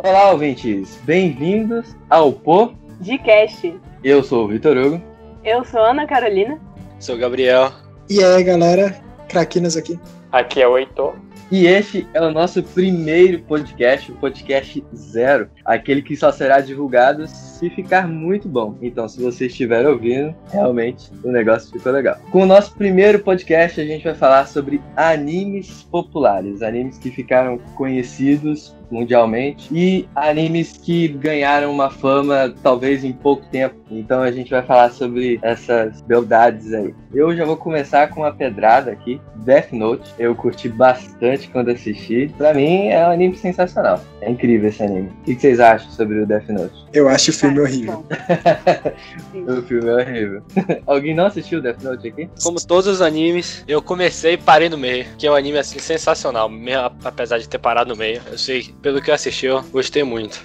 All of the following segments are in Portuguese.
Olá, ouvintes! Bem-vindos ao Pô de Cast. Eu sou o Vitor Hugo. Eu sou Ana Carolina. Sou o Gabriel. E aí, galera? Craquinas aqui. Aqui é o Heitor. E este é o nosso primeiro podcast, o podcast zero, aquele que só será divulgado se ficar muito bom. Então, se você estiver ouvindo, realmente o negócio ficou legal. Com o nosso primeiro podcast, a gente vai falar sobre animes populares, animes que ficaram conhecidos mundialmente e animes que ganharam uma fama talvez em pouco tempo. Então a gente vai falar sobre essas beldades aí. Eu já vou começar com uma pedrada aqui, Death Note. Eu curti bastante quando assisti. Pra mim é um anime sensacional. É incrível esse anime. O que vocês acham sobre o Death Note? Eu acho o filme horrível. o filme é horrível. Alguém não assistiu Death Note aqui? Como todos os animes, eu comecei e parei no meio. Que é um anime assim sensacional, mesmo apesar de ter parado no meio. Eu sei, pelo que eu assisti, eu gostei muito.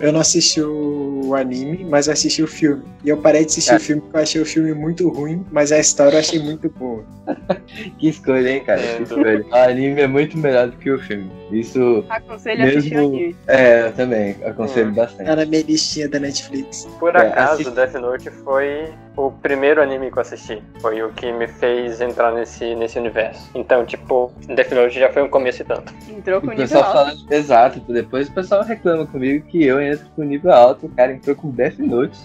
Eu não assisti o anime, mas assisti o filme. E eu parei de assistir é. o filme porque eu achei o filme muito ruim, mas a história eu achei muito boa. que escolha, hein, cara? Que escolha. O anime é muito melhor do que o filme. Isso. Aconselho mesmo... a assistir o anime. É, eu também. Aconselho hum. bastante. Tá na minha listinha da Netflix. Por acaso, é, Death Note foi o primeiro anime que eu assisti. Foi o que me fez entrar nesse, nesse universo. Então, tipo, Death Note já foi um começo e tanto. Entrou com o nível alto. Fala... Exato. Depois o pessoal reclama comigo que eu entro com nível alto. O cara entrou com Death Note.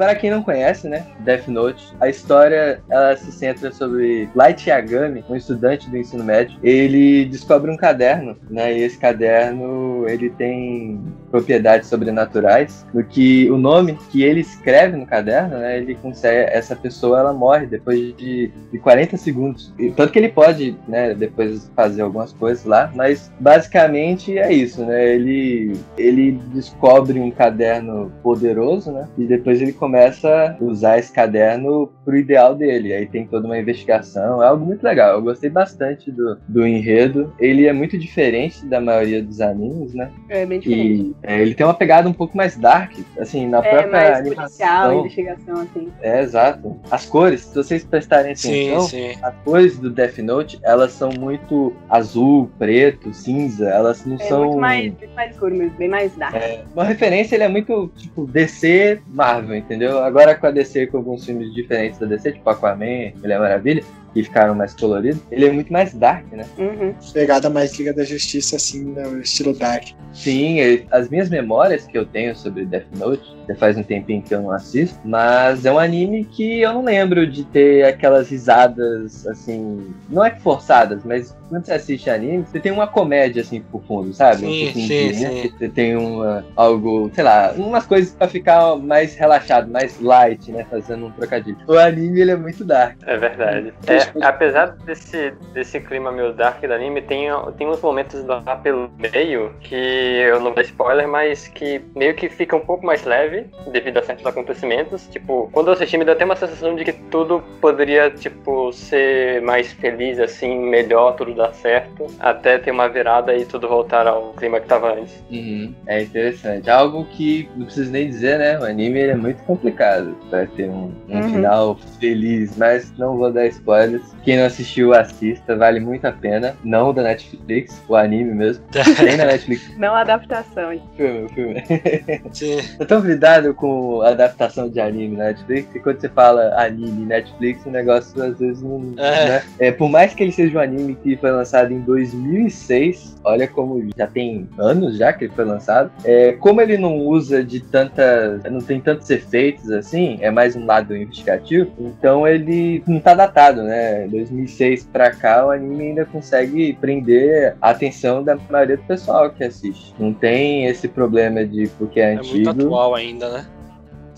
Para quem não conhece, né, Death Note, a história ela se centra sobre Light Yagami, um estudante do ensino médio. Ele descobre um caderno, né, e esse caderno ele tem propriedades sobrenaturais, no que o nome que ele escreve no caderno, né, ele consegue, essa pessoa ela morre depois de, de 40 segundos. E, tanto que ele pode, né, depois fazer algumas coisas lá, mas basicamente é isso, né? Ele ele descobre um caderno poderoso, né? E depois ele começa a usar esse caderno pro ideal dele. Aí tem toda uma investigação, é algo muito legal. Eu gostei bastante do, do enredo. Ele é muito diferente da maioria dos animes, né? É bem diferente. E é, ele tem uma pegada um pouco mais dark, assim, na é, própria mais animação. Policial, investigação, assim. É, exato. As cores, se vocês prestarem atenção, sim, sim. as cores do Death Note, elas são muito azul, preto, cinza, elas não é são... muito mais, muito mais escuro mesmo, bem mais dark. É, uma referência, ele é muito, tipo, DC, Marvel, entendeu? Agora com a DC, com alguns filmes diferentes da DC, tipo Aquaman, Mulher Maravilha, que ficaram mais coloridos, ele é muito mais dark, né? Uhum. Pegada mais Liga da Justiça, assim, no estilo dark. Sim, ele, as minhas memórias que eu tenho sobre Death Note, já faz um tempinho que eu não assisto, mas é um anime que eu não lembro de ter aquelas risadas, assim, não é forçadas, mas quando você assiste anime, você tem uma comédia, assim, por fundo, sabe? Sim, um sim, de, sim. Né? Você tem uma, algo, sei lá, umas coisas pra ficar mais relaxado, mais light, né? Fazendo um trocadilho. O anime, ele é muito dark. É verdade. É, apesar desse, desse clima meio dark do anime, tem, tem uns momentos lá pelo meio que eu não dou spoiler, mas que meio que fica um pouco mais leve devido a certos acontecimentos. Tipo, quando eu assisti, me deu até uma sensação de que tudo poderia, tipo, ser mais feliz, assim, melhor, tudo dar certo, até ter uma virada e tudo voltar ao clima que tava antes. Uhum. É interessante. Algo que não preciso nem dizer, né? O anime ele é muito complicado pra ter um, um Uhum. final feliz, mas não vou dar spoilers. Quem não assistiu, assista, vale muito a pena. Não o da Netflix, o anime mesmo. Tem na Netflix. Não a adaptação. Filme, filme. Sim. Eu tô cuidado com a adaptação de anime na Netflix, e quando você fala anime Netflix, o negócio às vezes não. É. Né? É, por mais que ele seja um anime que foi lançado em 2006, olha como já tem anos já que ele foi lançado, é, como ele não usa de tanta. não tem tantos efeitos assim, é mais um lado investigativo, então ele não tá datado, né? 2006 pra cá, o anime ainda consegue prender a atenção da maioria do pessoal que assiste. Não tem esse problema de porque é É muito antigo. atual ainda, né?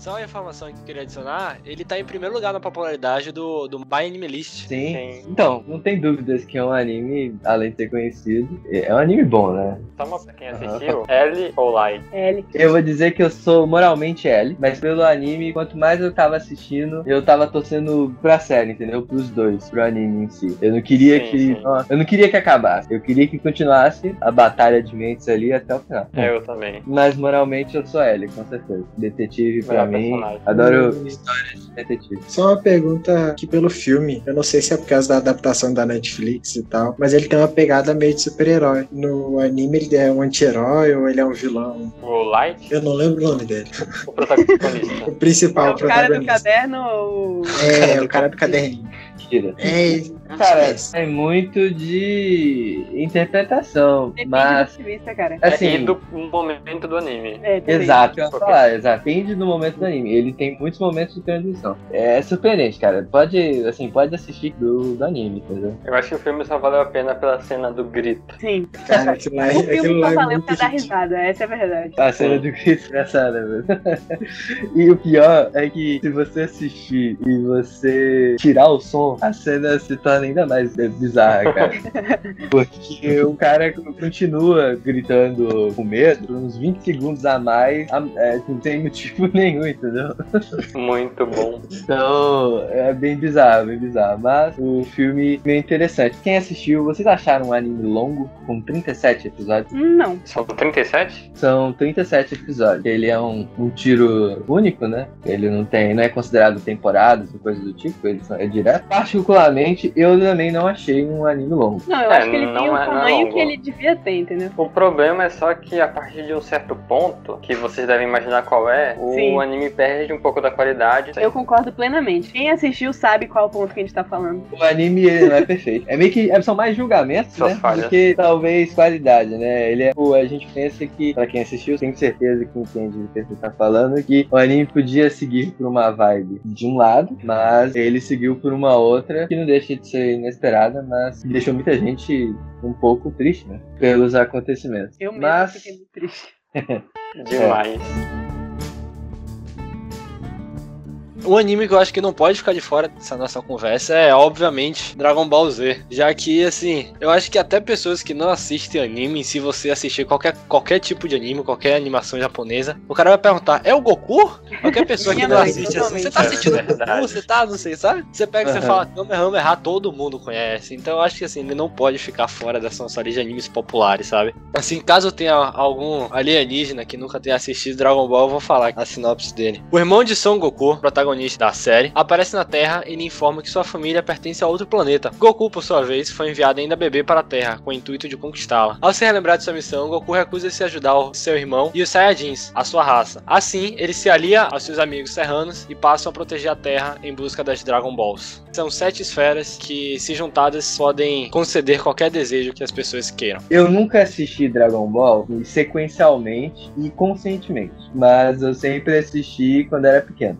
Só uma informação que eu queria adicionar, ele tá em primeiro lugar na popularidade do, do My Anime List. Sim. Sim. Então, não tem dúvidas que é um anime, além de ser conhecido, é um anime bom, né? Só uma pra quem assistiu, L ou Light? L. Eu vou dizer que eu sou moralmente L, mas pelo anime, quanto mais eu tava assistindo, eu tava torcendo pra série, entendeu? Pros dois, pro anime em si. Eu não queria Sim, que. sim. ó, Eu não queria que acabasse. Eu queria que continuasse a batalha de mentes ali até o final. Eu também. Mas moralmente eu sou L, com certeza. Detetive pra Melhor mim, adoro Hum. histórias de detetive. Só uma pergunta que pelo filme, eu não sei se é por causa da adaptação da Netflix e tal, mas ele tem uma pegada meio de super-herói. No anime ele é um anti-herói ou ele é um vilão? O Light, Eu não lembro o nome dele. o protagonista. O principal, É o o cara do protagonista. caderno ou. É, o cara do caderninho. Mentira. É, Cara, acho que é muito de interpretação, Depende mas do vista, cara. assim, e do momento do anime. É. Exato, eu falar, exato. Depende do momento do anime. Ele tem muitos momentos de transição. É surpreendente, cara. Pode, assim, pode assistir do, do anime, entendeu? Eu acho que o filme só valeu a pena pela cena do grito. Sim. é, cara, aquilo lá, O filme só é valeu muito pra dar risada, essa é a verdade. A cena do Chris engraçada, velho. E o pior é que se você assistir e você tirar o som, a cena se torna ainda mais bizarra, cara. Porque o cara continua gritando com medo por uns 20 segundos a mais, é, não tem motivo nenhum, entendeu? Muito bom. Então, é bem bizarro, bem bizarro. Mas o filme é interessante. Quem assistiu, vocês acharam um anime longo, com 37 episódios? Não. São 37? São 37 episódios. Ele é um, um tiro único, né? Ele não tem, não é considerado temporadas ou coisa do tipo, ele é direto. Particularmente, eu também não achei um anime longo. Não, eu É, acho que ele não tem o é- é tamanho que ele devia ter, entendeu? O problema é só que a partir de um certo ponto, que vocês devem imaginar qual é, o Sim. anime perde um pouco da qualidade. Eu concordo plenamente. Quem assistiu sabe qual ponto que a gente tá falando. O anime ele não é perfeito. É meio que é- são mais julgamentos, Suas né? falhas. Do que talvez qualidade, né? Ele é, o- a gente pensa que, pra quem assistiu, tem certeza que entende do que você tá falando, que o anime podia seguir por uma vibe de um lado, mas ele seguiu por uma outra que não deixa de ser inesperada, mas deixou muita gente um pouco triste, né? Pelos acontecimentos. Eu mesmo mas fiquei muito triste. Demais. Um anime que eu acho que não pode ficar de fora dessa nossa conversa é, obviamente, Dragon Ball Z. Já que, assim, eu acho que até pessoas que não assistem anime, se você assistir qualquer, qualquer tipo de anime, qualquer animação japonesa, o cara vai perguntar: é o Goku? Qualquer pessoa que não mãe, assiste assim, você tá É assistindo verdade. Goku? Você tá, não sei, sabe? Você pega e você Aham. fala Kamehameha, todo mundo conhece. Então eu acho que, assim, ele não pode ficar fora dessa nossa lista de animes populares, sabe? Assim, caso tenha algum alienígena que nunca tenha assistido Dragon Ball, eu vou falar a sinopse dele. O irmão de Son Goku, protagonista da série, aparece na Terra e lhe informa que sua família pertence a outro planeta. Goku, por sua vez, foi enviado ainda bebê para a Terra, com o intuito de conquistá-la. Ao se relembrar de sua missão, Goku recusa-se a ajudar seu irmão e os Saiyajins, a sua raça. Assim, ele se alia aos seus amigos serranos e passam a proteger a Terra em busca das Dragon Balls. São sete esferas que, se juntadas, podem conceder qualquer desejo que as pessoas queiram. Eu nunca assisti Dragon Ball sequencialmente e conscientemente, mas eu sempre assisti quando era pequeno.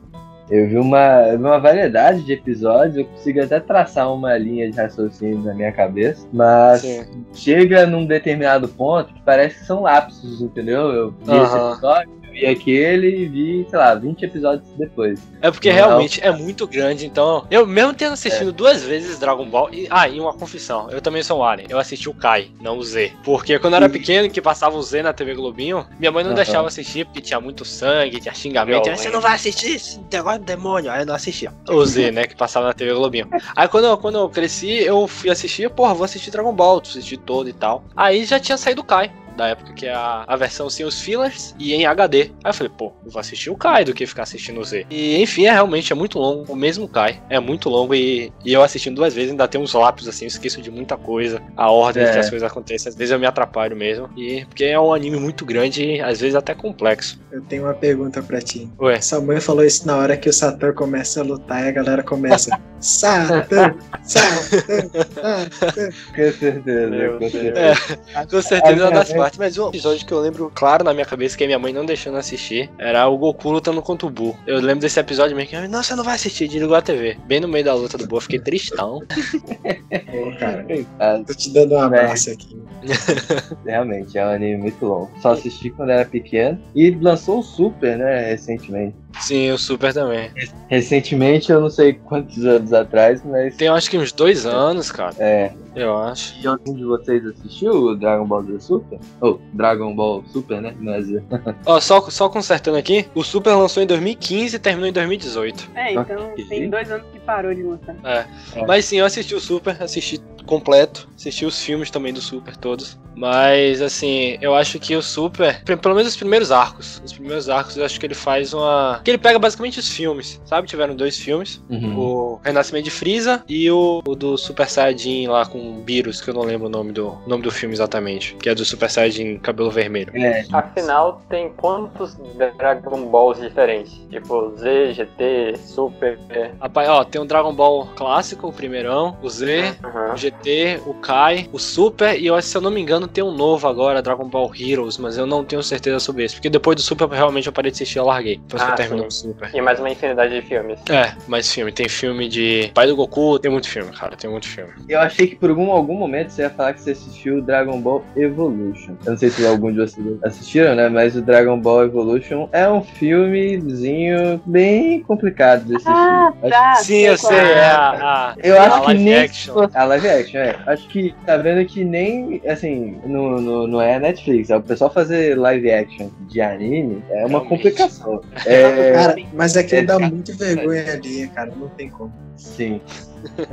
Eu vi uma, uma variedade de episódios, eu consigo até traçar uma linha de raciocínio na minha cabeça, mas Sim. chega num determinado ponto que parece que são lapsos, entendeu? Eu vi esse Aham. episódio, vi aquele e vi, sei lá, 20 episódios depois. É porque Não. realmente é muito grande, então. Eu mesmo tendo assistido duas vezes Dragon Ball. E, ah, e uma confissão. Eu também sou um alien. Eu assisti o Kai, não o Z. Porque quando eu era pequeno, que passava o Z na TV Globinho, minha mãe não Aham. deixava assistir porque tinha muito sangue, tinha xingamento. Aí, você não vai assistir esse negócio de demônio. Aí eu não assistia. O Z, né, que passava na TV Globinho. Aí quando eu, quando eu cresci, eu fui assistir, porra, vou assistir Dragon Ball, assisti todo e tal. Aí já tinha saído o Kai. Da época que é a, a versão sem os fillers e em HD. Aí eu falei, pô, eu vou assistir o Kai do que ficar assistindo o Z. E enfim, é realmente é muito longo. O mesmo Kai é muito longo e, e eu assistindo duas vezes ainda tem uns lápis assim, eu esqueço de muita coisa. A ordem É. que as coisas acontecem. Às vezes eu me atrapalho mesmo. E porque é um anime muito grande e às vezes até complexo. Eu tenho uma pergunta pra ti. Ué. Sua mãe falou isso na hora que o Satã começa a lutar e a galera começa. Satã, Satã, Satã. Com certeza, com certeza. Com certeza é minha uma das mas um episódio que eu lembro claro na minha cabeça que a minha mãe não deixando assistir era o Goku lutando contra o Buu. Eu lembro desse episódio mesmo que, não, você não vai assistir, desligou a TV. Bem no meio da luta do Buu, eu fiquei tristão. Pô, cara, Coitado. tô te dando um abraço aqui. Realmente, é um anime muito longo. Só assisti quando era pequeno. E lançou o Super, né, recentemente. Sim, o Super também. Recentemente, eu não sei quantos anos atrás, mas. Tem acho que uns dois anos, cara. É. Eu acho. E algum de vocês assistiu o Dragon Ball Z Super? Ou Dragon Ball Super, né? Não é. Ó, só, só consertando aqui, o Super lançou em 2015 e terminou em 2018. É, então tem dois anos que parou de lançar. É. Mas sim, eu assisti o Super, assisti completo. Assisti os filmes também do Super todos. Mas, assim, eu acho que o Super, pelo menos os primeiros arcos, os primeiros arcos, eu acho que ele faz uma. Que ele pega basicamente os filmes, sabe? Tiveram dois filmes: Uhum. o Renascimento de Freeza e o, o do Super Saiyajin lá com Beerus, que eu não lembro o nome do, o nome do filme exatamente, que é do Super Saiyajin cabelo vermelho. É, Afinal, tem quantos Dragon Balls diferentes? Tipo, Z, GT, Super. Rapaz, ó, tem o Dragon Ball clássico, o primeirão, o Z, Aham. o GT, o Kai, o Super e eu, se eu não me engano tem um novo agora, Dragon Ball Heroes, mas eu não tenho certeza sobre esse, porque depois do Super realmente eu parei de assistir e eu larguei. Depois que Ah, eu terminei sim. o Super. E mais uma infinidade de filmes. É, mais filme. Tem filme de Pai do Goku, tem muito filme, cara, tem muito filme. eu achei que por algum, algum momento você ia falar que você assistiu Dragon Ball Evolution. Eu não sei se algum de vocês assistiram, né? Mas o Dragon Ball Evolution é um filmezinho bem complicado de assistir. Ah, Acho- tá. Sim, eu sei, é. é a, a- Eu a acho que live nem. action. A live action, é. Acho que tá vendo que nem. Assim, no, no, não é Netflix. É o pessoal fazer live action de anime é uma Realmente. complicação. É. Cara, mas aquilo É, dá muito vergonha ali, cara. Não tem como. Sim.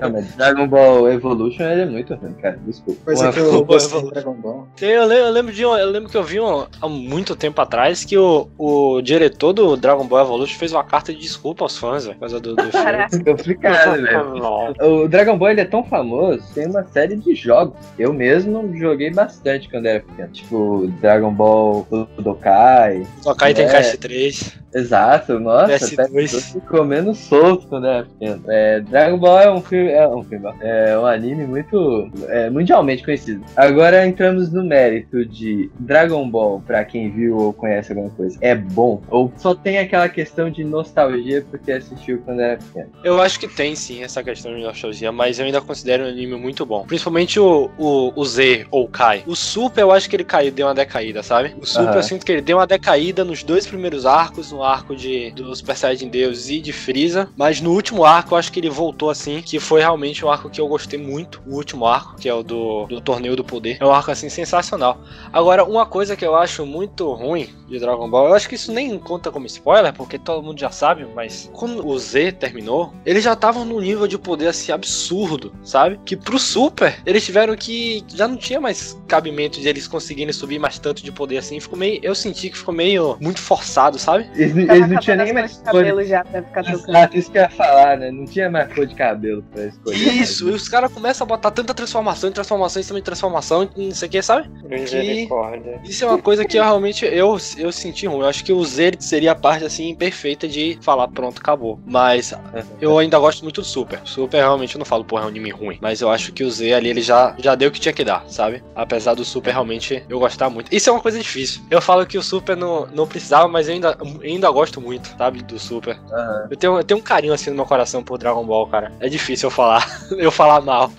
Não, mas Dragon Ball Evolution ele é muito ruim, cara. Desculpa. Coisa Uma- que eu Evolution. do Dragon Ball. Eu lembro, eu lembro de um- eu lembro que eu vi um- há muito tempo atrás que o, o diretor do Dragon Ball Evolution fez uma carta de desculpa aos fãs, velho, causa do, do filme. Caraca. complicado, velho. Nossa. O Dragon Ball ele é tão famoso, tem uma série de jogos. Eu mesmo joguei bastante quando era pequeno. Tipo, Dragon Ball Budokai. Cai tem É. Cast 3. Exato, nossa, PS2. PS2 ficou menos solto quando era pequeno. É, Dragon Ball é um filme, é um filme, é um anime muito é, mundialmente conhecido. Agora entramos no mérito de Dragon Ball, pra quem viu ou conhece alguma coisa, é bom? Ou só tem aquela questão de nostalgia porque assistiu quando era pequeno? Eu acho que tem sim essa questão de nostalgia, mas eu ainda considero um anime muito bom. Principalmente o, o, o Z ou Kai. O Super eu acho que ele caiu, deu uma decaída, sabe? O Super Aham. eu sinto que ele deu uma decaída nos dois primeiros arcos, no arco de do Super Saiyajin Deus e de Freeza, mas no último arco eu acho que ele voltou assim, que foi realmente um arco que eu gostei muito, o último arco, que é o do, do Torneio do Poder. É um arco assim sensacional. Agora, uma coisa que eu acho muito ruim de Dragon Ball, eu acho que isso nem conta como spoiler, porque todo mundo já sabe, mas quando o Z terminou, eles já estavam num nível de poder assim absurdo, sabe? Que pro Super, eles tiveram que já não tinha mais cabimento de eles conseguirem subir mais tanto de poder assim, ficou meio, eu senti que ficou meio muito forçado, sabe? Eles, eles não tinham nem mais de cabelo já pra ficar trocando. Isso que eu ia falar, né? Não tinha mais cor de cabelo pra escolher. Isso, e os caras começam a botar tanta transformação, transformação em cima de transformação, não sei o que, sabe? Misericórdia. Isso é uma coisa que eu realmente eu, eu senti ruim. Eu acho que o Z seria a parte assim perfeita de falar pronto, acabou. Mas eu ainda gosto muito do Super. Super realmente eu não falo, porra, é um anime ruim. Mas eu acho que o Z ali ele já, já deu o que tinha que dar, sabe? Apesar do Super realmente eu gostar muito. Isso é uma coisa difícil. Eu falo que o Super não, não precisava, mas eu ainda, ainda gosto muito, sabe? Do Super. Aham. Eu tenho, eu tenho um carinho assim no meu coração por Dragon Ball, cara. É difícil eu falar. eu falar mal.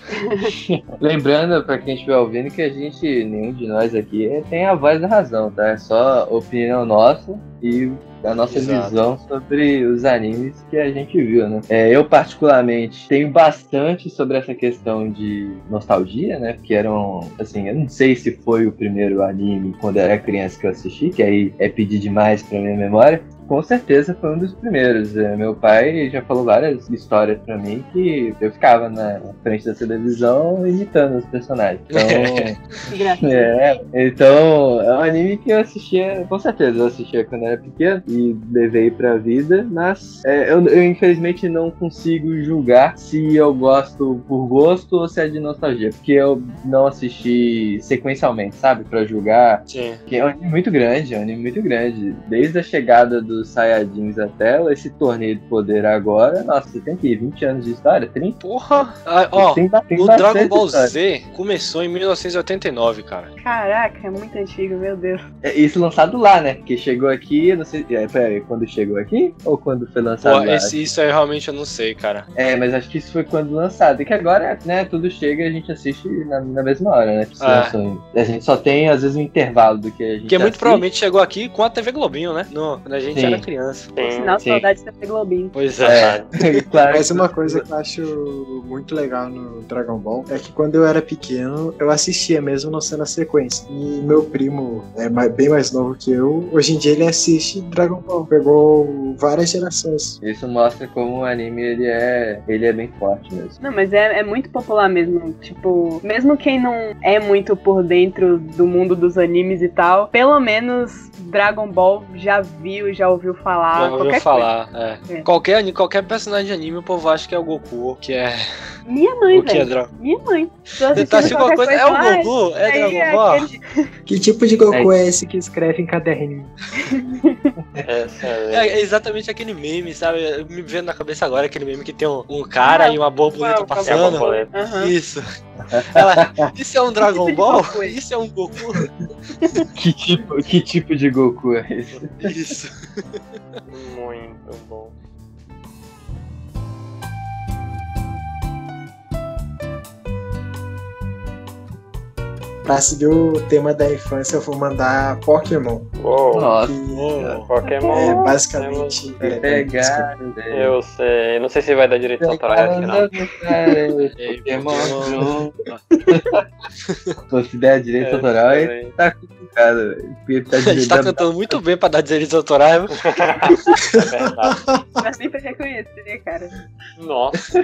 Lembrando pra quem estiver ouvindo que a gente, nenhum de nós aqui tem a voz da razão, tá? É só opinião nossa e a nossa Exato. visão sobre os animes que a gente viu, né? É, eu, particularmente, tenho bastante sobre essa questão de nostalgia, né? Porque eram, assim, eu não sei se foi o primeiro anime quando eu era criança que eu assisti, que aí é pedir demais pra minha memória. Com certeza foi um dos primeiros. É, Meu pai já falou várias histórias pra mim que eu ficava na frente da televisão imitando os personagens. Então, é, então é um anime que eu assistia, com certeza, eu assistia quando era pequeno e levei pra vida, mas é, eu, eu, infelizmente não consigo julgar se eu gosto por gosto ou se é de nostalgia, porque eu não assisti sequencialmente, sabe, Pra julgar. Sim. Que é um anime muito grande, é um anime muito grande. Desde a chegada dos Saiyajins até esse torneio de poder agora, nossa, você tem que 20 anos de história? 30? Porra! Ah, ó, tem, tem o Dragon Ball história. Z começou em 1989, cara. Caraca, é muito antigo, meu Deus. É, Isso lançado lá, né? Porque chegou aqui, eu não sei. É, peraí, quando chegou aqui? Ou quando foi lançado Pô, esse, isso aí realmente eu não sei, cara. É, mas acho que isso foi quando lançado. E que agora, né, tudo chega e a gente assiste na, na mesma hora, né? Que em- A gente só tem, às vezes, um intervalo do que a gente Porque muito assiste. provavelmente chegou aqui com a TV Globinho, né? No, quando a gente Sim. era criança. Sim. sinal, sim. saudade de ter Globinho. Pois é. É, claro. Mas uma coisa que eu acho muito legal no Dragon Ball é que quando eu era pequeno, eu assistia mesmo não sendo a sequência. E meu primo é bem mais novo que eu, hoje em dia ele assiste Dragon Ball. Pegou várias gerações. Isso mostra como o anime ele é, ele é bem forte mesmo. Não, mas é, é muito popular mesmo. Tipo, mesmo quem não é muito por dentro do mundo dos animes e tal, pelo menos Dragon Ball já viu, já ouviu falar. Já ouviu qualquer falar. É. É. Qualquer, qualquer personagem de anime, o povo acha que é o Goku, que é. coisa. Minha mãe, o que é velho. Dragon Minha mãe. Você tá assistindo qualquer alguma coisa? É o "Ai, Goku? É Dragon Ball? aquele- Que tipo de Goku é, esse que escreve em caderninho? É, é... é exatamente aquele meme, sabe? Me vendo na cabeça agora aquele meme que tem um, um cara Ah, e uma borboleta uma- É a passando. Aham. Isso. Ela, isso é um Dragon Ball? Isso é um Goku? Que tipo, que tipo de Goku é esse? Isso. Muito bom. Pra seguir o tema da infância, eu vou mandar Pokémon. Uou, Nossa, Oh. Pokémon. É basicamente. peraí, desculpa. pegada. Eu sei. Não sei se vai dar direito autorais aqui, não. Pokémon. Pô, se der direito autoral, aí É, tá complicado, velho. Tá A gente tá direito- cantando muito bem pra dar direitos autorais. viu? verdade. Pra sempre reconhecer, cara. Nossa.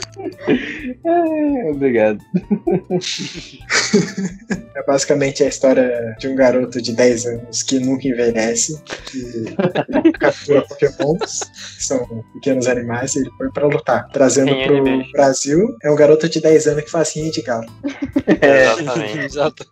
É, Obrigado. É basicamente a história de um garoto de 10 anos que nunca envelhece, que captura Pokémons, que são pequenos animais, e ele foi pra lutar. Trazendo Sim, pro anime. Brasil, é um garoto de 10 anos que faz rinha de galo. Exatamente. Exato.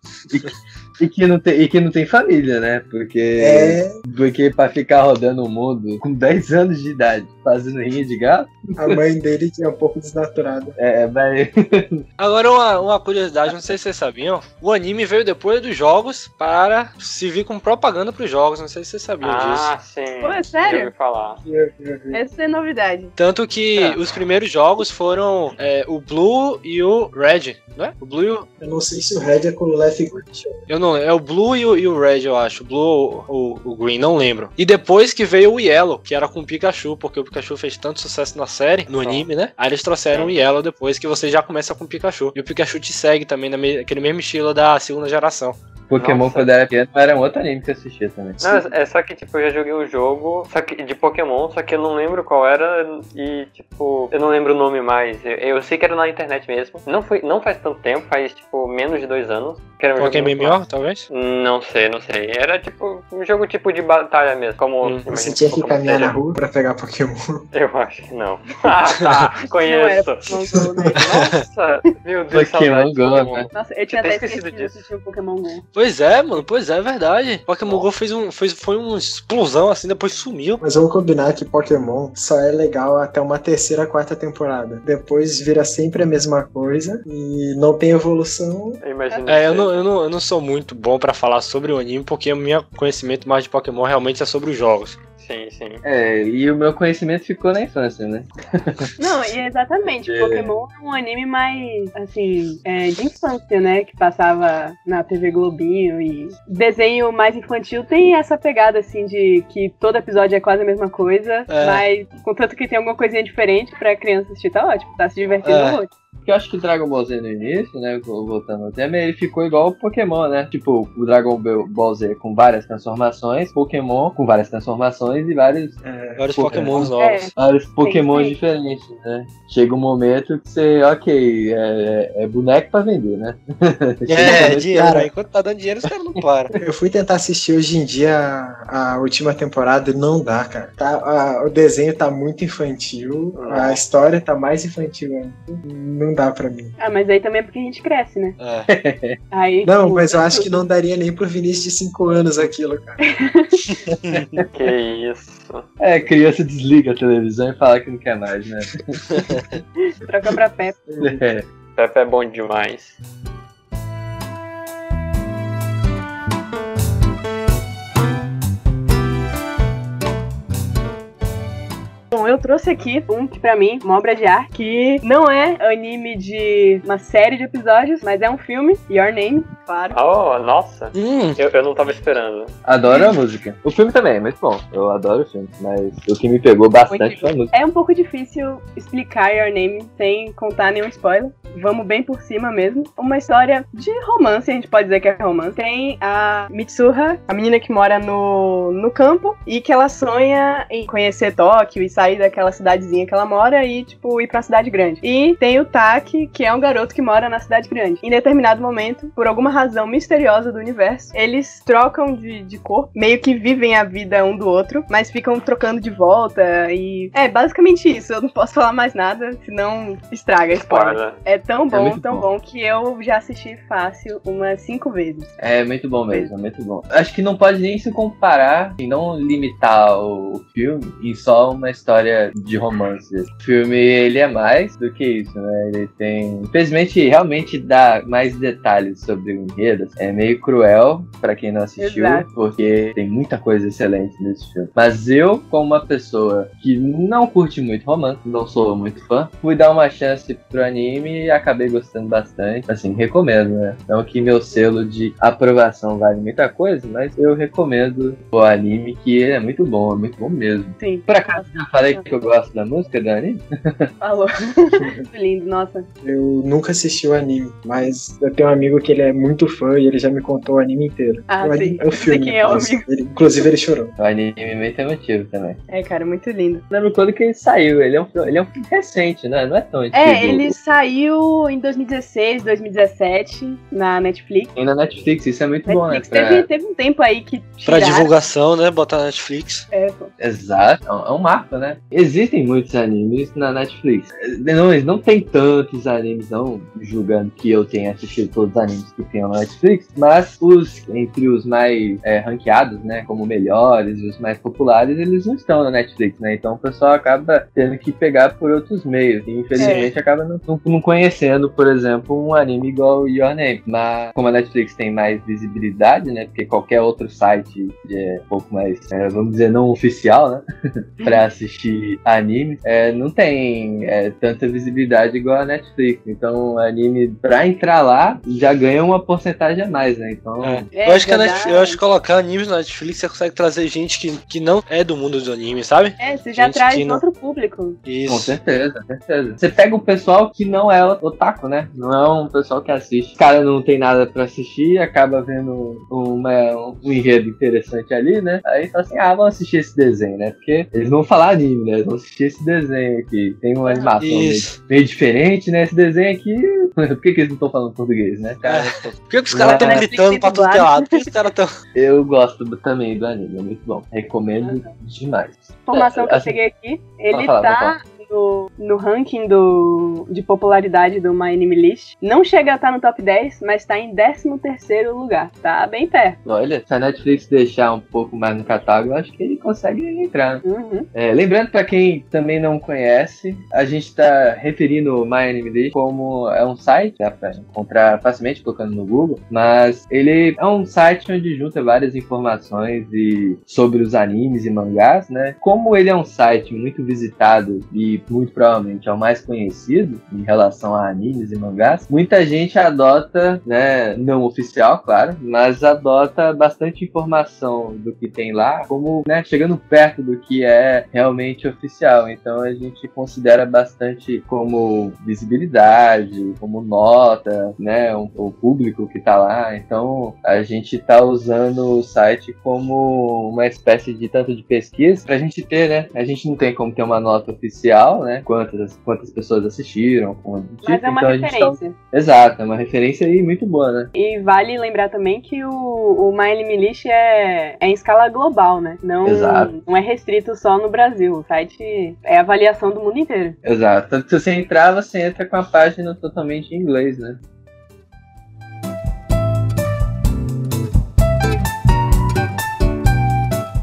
E que, não tem, e que não tem família, né? Porque, É, porque pra ficar rodando o mundo com 10 anos de idade, fazendo rinha de gato, a mãe dele é um pouco desnaturada. é, vai. Agora, uma, uma curiosidade, não sei se vocês sabiam. O anime veio depois dos jogos para servir como propaganda pros jogos. Não sei se vocês sabiam disso. Ah, sim. Pô, é Eu sério? ouvi falar. Essa é novidade. Tanto que É. os primeiros jogos foram é, o Blue e o Red, não é? O Blue e o... Eu não sei se o Red é com o Left Grinch. Eu não lembro. É o Blue e o, e o Red, eu acho. O Blue ou o, o Green, não lembro. E depois que veio o Yellow, que era com o Pikachu, porque o Pikachu fez tanto sucesso na série, no Sim. anime, né? Aí eles trouxeram o Yellow depois que você já começa com o Pikachu. E o Pikachu te segue também naquele mesmo estilo da segunda geração. Pokémon, Nossa. quando era pequeno, era um outro anime que eu assistia também. Não, é só que, tipo, eu já joguei um jogo só que, de Pokémon, só que eu não lembro qual era e, tipo, eu não lembro o nome mais. Eu, eu sei que era na internet mesmo. Não, foi, não faz tanto tempo, faz, tipo, menos de dois anos. Que era um que é MMO, talvez? Não sei, não sei. Era tipo um jogo tipo de batalha mesmo, como Hum. Você tinha que Pokémon caminhar na rua pra pegar Pokémon. Eu acho que não. Ah, tá, era conheço. Pokémon né? Nossa, meu Deus, Pokémon saudade de Go, Pokémon. né? Nossa, eu tinha até até esquecido esquecido de disso. assistir o Pokémon Go. Pois é, mano. Pois é, é verdade. Pokémon GO fez um, fez, foi uma explosão assim, depois sumiu. Mas vamos combinar que Pokémon só é legal até uma terceira, quarta temporada. Depois vira sempre a mesma coisa e não tem evolução. Eu imagino. É, eu não, eu, não, eu não sou muito bom pra falar sobre o anime, porque o meu conhecimento mais de Pokémon realmente é sobre os jogos. Sim, sim. É, e o meu conhecimento ficou na infância, né? Não, e exatamente, É. Pokémon é um anime mais, assim, é, de infância, né? Que passava na TV Globinho e desenho mais infantil tem essa pegada, assim, de que todo episódio é quase a mesma coisa, É. mas contanto que tem alguma coisinha diferente pra criança assistir, tá ótimo, tá se divertindo É. muito. Porque eu acho que o Dragon Ball Z no início, né? Voltando ao tema, ele ficou igual o Pokémon, né? Tipo, o Dragon Ball Z com várias transformações, Pokémon com várias transformações e vários, É, Vários Pokémon. Pokémons novos. É. vários Pokémon sim. diferentes, né? Chega um momento que você, ok, é, é boneco pra vender, né? É, dinheiro, né? Enquanto tá dando dinheiro, os caras não param. Eu fui tentar assistir hoje em dia a, a última temporada e não dá, cara. Tá, a- o desenho tá muito infantil, a história tá mais infantil ainda. Não dá pra mim. Ah, mas aí também é porque a gente cresce, né? É. Aí, Não, tipo, mas eu acho que não daria nem pro Vinícius de 5 anos aquilo, cara. Que isso. É, criança desliga a televisão e fala que não quer mais, né? troca pra Pepe. É. Pepe é bom demais. Bom, eu trouxe aqui um que pra mim, uma obra de arte, que não é anime de uma série de episódios, mas é um filme, Your Name, claro. Oh, nossa. Hum, Eu, eu não tava esperando. Adoro a música. O filme também é muito bom. Eu adoro o filme, mas o que me pegou bastante foi a música. É um pouco difícil explicar Your Name sem contar nenhum spoiler. Vamos bem por cima mesmo. Uma história de romance, a gente pode dizer que é romance. Tem a Mitsuha, a menina que mora no, no campo e que ela sonha em conhecer Tóquio e sair daquela cidadezinha que ela mora e, tipo, ir pra cidade grande. E tem o Taki, que é um garoto que mora na cidade grande. Em determinado momento, por alguma razão misteriosa do universo, eles trocam de, de corpo, meio que vivem a vida um do outro, mas ficam trocando de volta e. É, basicamente isso. Eu não posso falar mais nada, senão estraga spoiler. Spoiler. É tão bom, muito tão bom. bom. que eu já assisti fácil umas cinco vezes. É muito bom mesmo, é muito bom. Acho que não pode nem se comparar e não limitar o filme em só uma história de romance. O filme, ele é mais do que isso, né? Ele tem... Infelizmente, realmente dá mais detalhes sobre o enredo. É meio cruel pra quem não assistiu, Exato. porque tem muita coisa excelente nesse filme. Mas eu, como uma pessoa que não curte muito romance, não sou muito fã, fui dar uma chance pro anime e acabei gostando bastante. Assim, recomendo, né? Não que meu selo de aprovação vale muita coisa, mas eu recomendo o anime, que é muito bom, é muito bom mesmo. Sim, Por acaso eu falei que eu gosto da música do anime? falou. Muito lindo, nossa. Eu nunca assisti o anime, mas eu tenho um amigo que ele é muito fã e ele já me contou o anime inteiro. Ah, o anime, sim. é o filme. Sei quem é o amigo. ele- inclusive ele chorou. O anime é muito emotivo também. É, cara, muito lindo. Lembro quando que ele saiu, ele é um, ele é um filme recente, né? Não é tão antigo. É, ele saiu em 2016, 2017 na Netflix. E na Netflix, isso é muito bom, né? Netflix Pra- teve, teve um tempo aí que pra tiraram- divulgação, né? Botar na Netflix. É, pô. Exato, é um- é um marco, né? Existem muitos animes na Netflix. Não, não tem tantos animes, não julgando que eu tenha assistido todos os animes que tem na Netflix, mas os entre os mais é, ranqueados, né, como melhores e os mais populares, eles não estão na Netflix, né? Então o pessoal acaba tendo que pegar por outros meios e infelizmente acaba não, não- não conhecendo, por exemplo, um anime igual Your Name. Mas como a Netflix tem mais visibilidade, né? Porque qualquer outro site é um pouco mais, é, vamos dizer, não oficial, né? pra assistir anime, é, não tem é, tanta visibilidade igual a Netflix. Então, anime, pra entrar lá, já ganha uma porcentagem a mais, né? Então, É. É, eu, acho que a. Netflix, eu acho que colocar animes na Netflix você consegue trazer gente que, que não é do mundo do anime, sabe? É, você já Gente traz não- outro público. com Isso. certeza, com certeza. Você pega o pessoal que não é otaku, né? Não é um pessoal que assiste. O cara não tem nada pra assistir, acaba vendo uma, um enredo interessante ali, né? Aí fala assim, ah, vamos assistir esse desenho, né? Porque eles vão falar anime, né? Eles vão assistir esse desenho aqui. Tem uma animação meio, meio diferente, né? Esse desenho aqui... Por que, que eles não estão falando português, né? Cara, Por que, que os caras estão É. gritando pra que é lado? Por que os caras estão. eu gosto também do anime, é muito bom. Recomendo demais. Informação que eu Assim, peguei aqui, ele falar, tá no, no ranking do, de popularidade do My Anime List. Não chega a estar no top 10, mas tá em 13 terceiro lugar. Tá bem perto. Olha, se a Netflix deixar um pouco mais no catálogo, eu acho que ele consegue entrar. Uhum. É, lembrando para quem também não conhece, a gente está referindo o My Anime List como é um site, dá para encontrar facilmente colocando no Google, mas ele é um site onde junta várias informações e sobre os animes e mangás, né? Como ele é um site muito visitado e muito provavelmente é o mais conhecido em relação a animes e mangás, muita gente adota, né, não oficial, claro, mas adota bastante informação do que tem lá, como, né, chegando perto do que é realmente oficial. Então a gente considera bastante como visibilidade, como nota, né, o, o público que tá lá. Então a gente tá usando o site como uma espécie de tanto de pesquisa pra gente ter, né? A gente não tem como ter uma nota oficial, né? Quantas, quantas pessoas assistiram, com tipo, Mas é uma então tá... referência. Exato, é uma referência aí muito boa, né? E vale lembrar também que o, o List é, é em escala global, né? Não, Exato. não é restrito só no Brasil. O site é avaliação do mundo inteiro. Exato. Tanto que se você entrar, você entra com a página totalmente em inglês, né?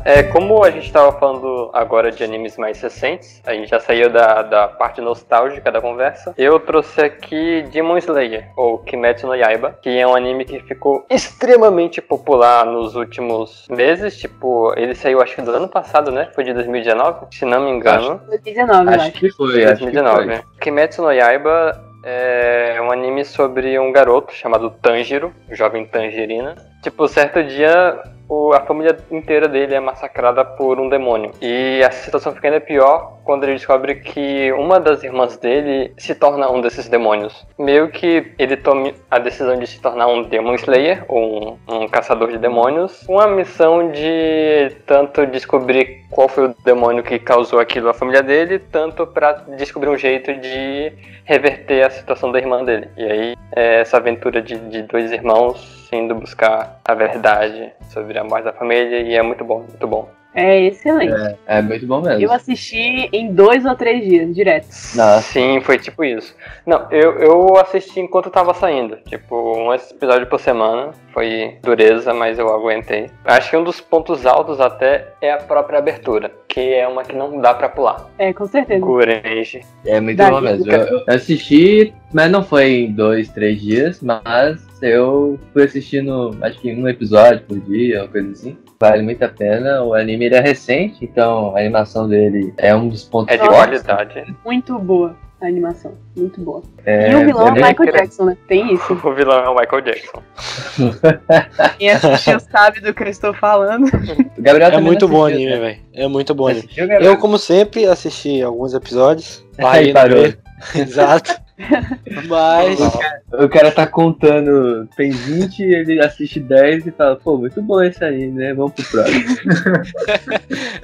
É, como a gente estava falando agora de animes mais recentes. A gente já saiu da, da parte nostálgica da conversa. Eu trouxe aqui Demon Slayer, ou Kimetsu no Yaiba, que é um anime que ficou extremamente popular nos últimos meses. Tipo, ele saiu acho que do ano passado, né? Foi de 2019, se não me engano. 2019, eu Acho acho. que foi, acho que 2019. foi. Kimetsu no Yaiba é um anime sobre um garoto chamado Tanjiro, jovem Tangerina. Tipo, certo dia o- a família inteira dele é massacrada por um demônio. E a situação fica ainda pior quando ele descobre que uma das irmãs dele se torna um desses demônios. Meio que ele tome a decisão de se tornar um Demon Slayer, ou um, um caçador de demônios, com a missão de tanto descobrir qual foi o demônio que causou aquilo à família dele, tanto pra descobrir um jeito de reverter a situação da irmã dele. E aí, é essa aventura de, de dois irmãos indo buscar a verdade sobre a morte da família, e é muito bom, muito bom. É excelente. É muito bom mesmo. Eu assisti em dois ou três dias, direto. Nossa. Sim, foi tipo isso. Não, eu, eu assisti enquanto tava saindo. Tipo, um episódio por semana. Foi dureza, mas eu aguentei. Acho que um dos pontos altos até é a própria abertura. Que é uma que não dá pra pular. É, com certeza. Courage. É muito Daí, bom mesmo. Eu, eu assisti, mas não foi em dois, três dias, mas eu fui assistindo, acho que um episódio por dia, uma coisa assim. Vale muito a pena. O anime ele é recente, então a animação dele é um dos pontos É de Nossa. qualidade. Muito boa a animação. Muito boa. É, e o vilão é o bem- Michael Jackson, né? Tem isso. O vilão é o Michael Jackson. Quem assistiu sabe do que eu estou falando. O Gabriel É muito bom o assistiu, anime, né? velho. É muito bom o anime. Assistiu, Gabriel? Eu, como sempre, assisti alguns episódios. Aí no parou. Exato. Mas. O cara tá contando, tem 20, ele assiste 10 e fala, pô, muito bom esse aí, né? Vamos pro próximo.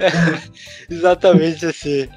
Exatamente assim.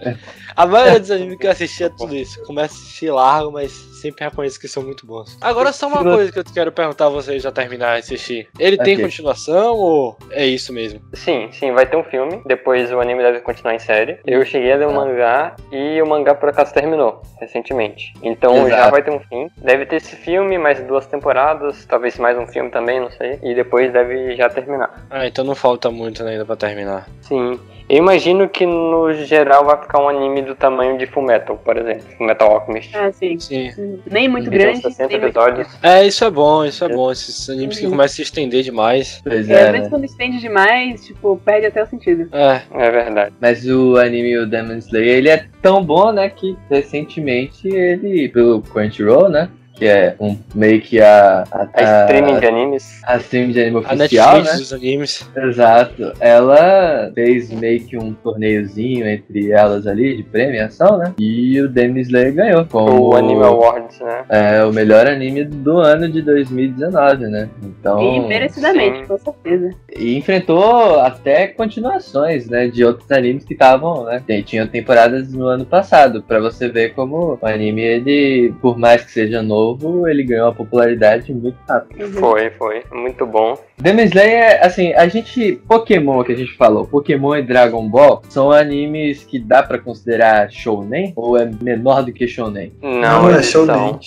A maioria dos animes que eu assisti é tudo isso. Começo a assistir largo, mas sempre reconheço que são muito bons. Agora, só uma coisa que eu quero perguntar a vocês já terminar de assistir. Ele tem Ok. continuação ou é isso mesmo? Sim, sim, vai ter um filme. Depois o anime deve continuar em série. Eu cheguei a ler o Ah. mangá e o mangá por acaso terminou recentemente. Então já Exato. vai ter um fim. Deve ter esse filme, mais duas temporadas, talvez mais um filme também, não sei. E depois deve já terminar. Ah, então não falta muito ainda pra terminar. Sim. Eu imagino que no geral vai ficar um anime do tamanho de Fullmetal, por exemplo. Fullmetal Alchemist. Ah, sim. Sim. Nem muito grande, uns 60 nem muito episódios. É, isso é bom, isso é bom. Esses animes que começam a se estender demais. Pois É, é, às vezes né? quando estende demais, tipo, perde até o sentido. É, É verdade. Mas o anime o Demon Slayer, ele é tão bom, né, que recentemente ele, pelo Crunchyroll, né, que é um, meio que a... A, A streaming de animes. a stream de anime a oficial, Netflix né? dos animes. Exato. Ela fez meio que um torneiozinho entre elas ali, de premiação, né? E o Demon Slayer ganhou. Como O Anime Awards, né? É o melhor anime do ano de 2019, né? Então... e merecidamente, sim. com certeza. E enfrentou até continuações, né, de outros animes que estavam, né, tinham temporadas no ano passado, Pra você ver como o anime, ele, por mais que seja novo, ele ganhou uma popularidade muito rápida. Uhum. Foi, foi. Muito bom. Demon Slayer, assim, a gente, Pokémon que a gente falou, Pokémon e Dragon Ball, são animes que dá pra considerar shounen, ou é menor do que shounen? Não, é nem, show nem.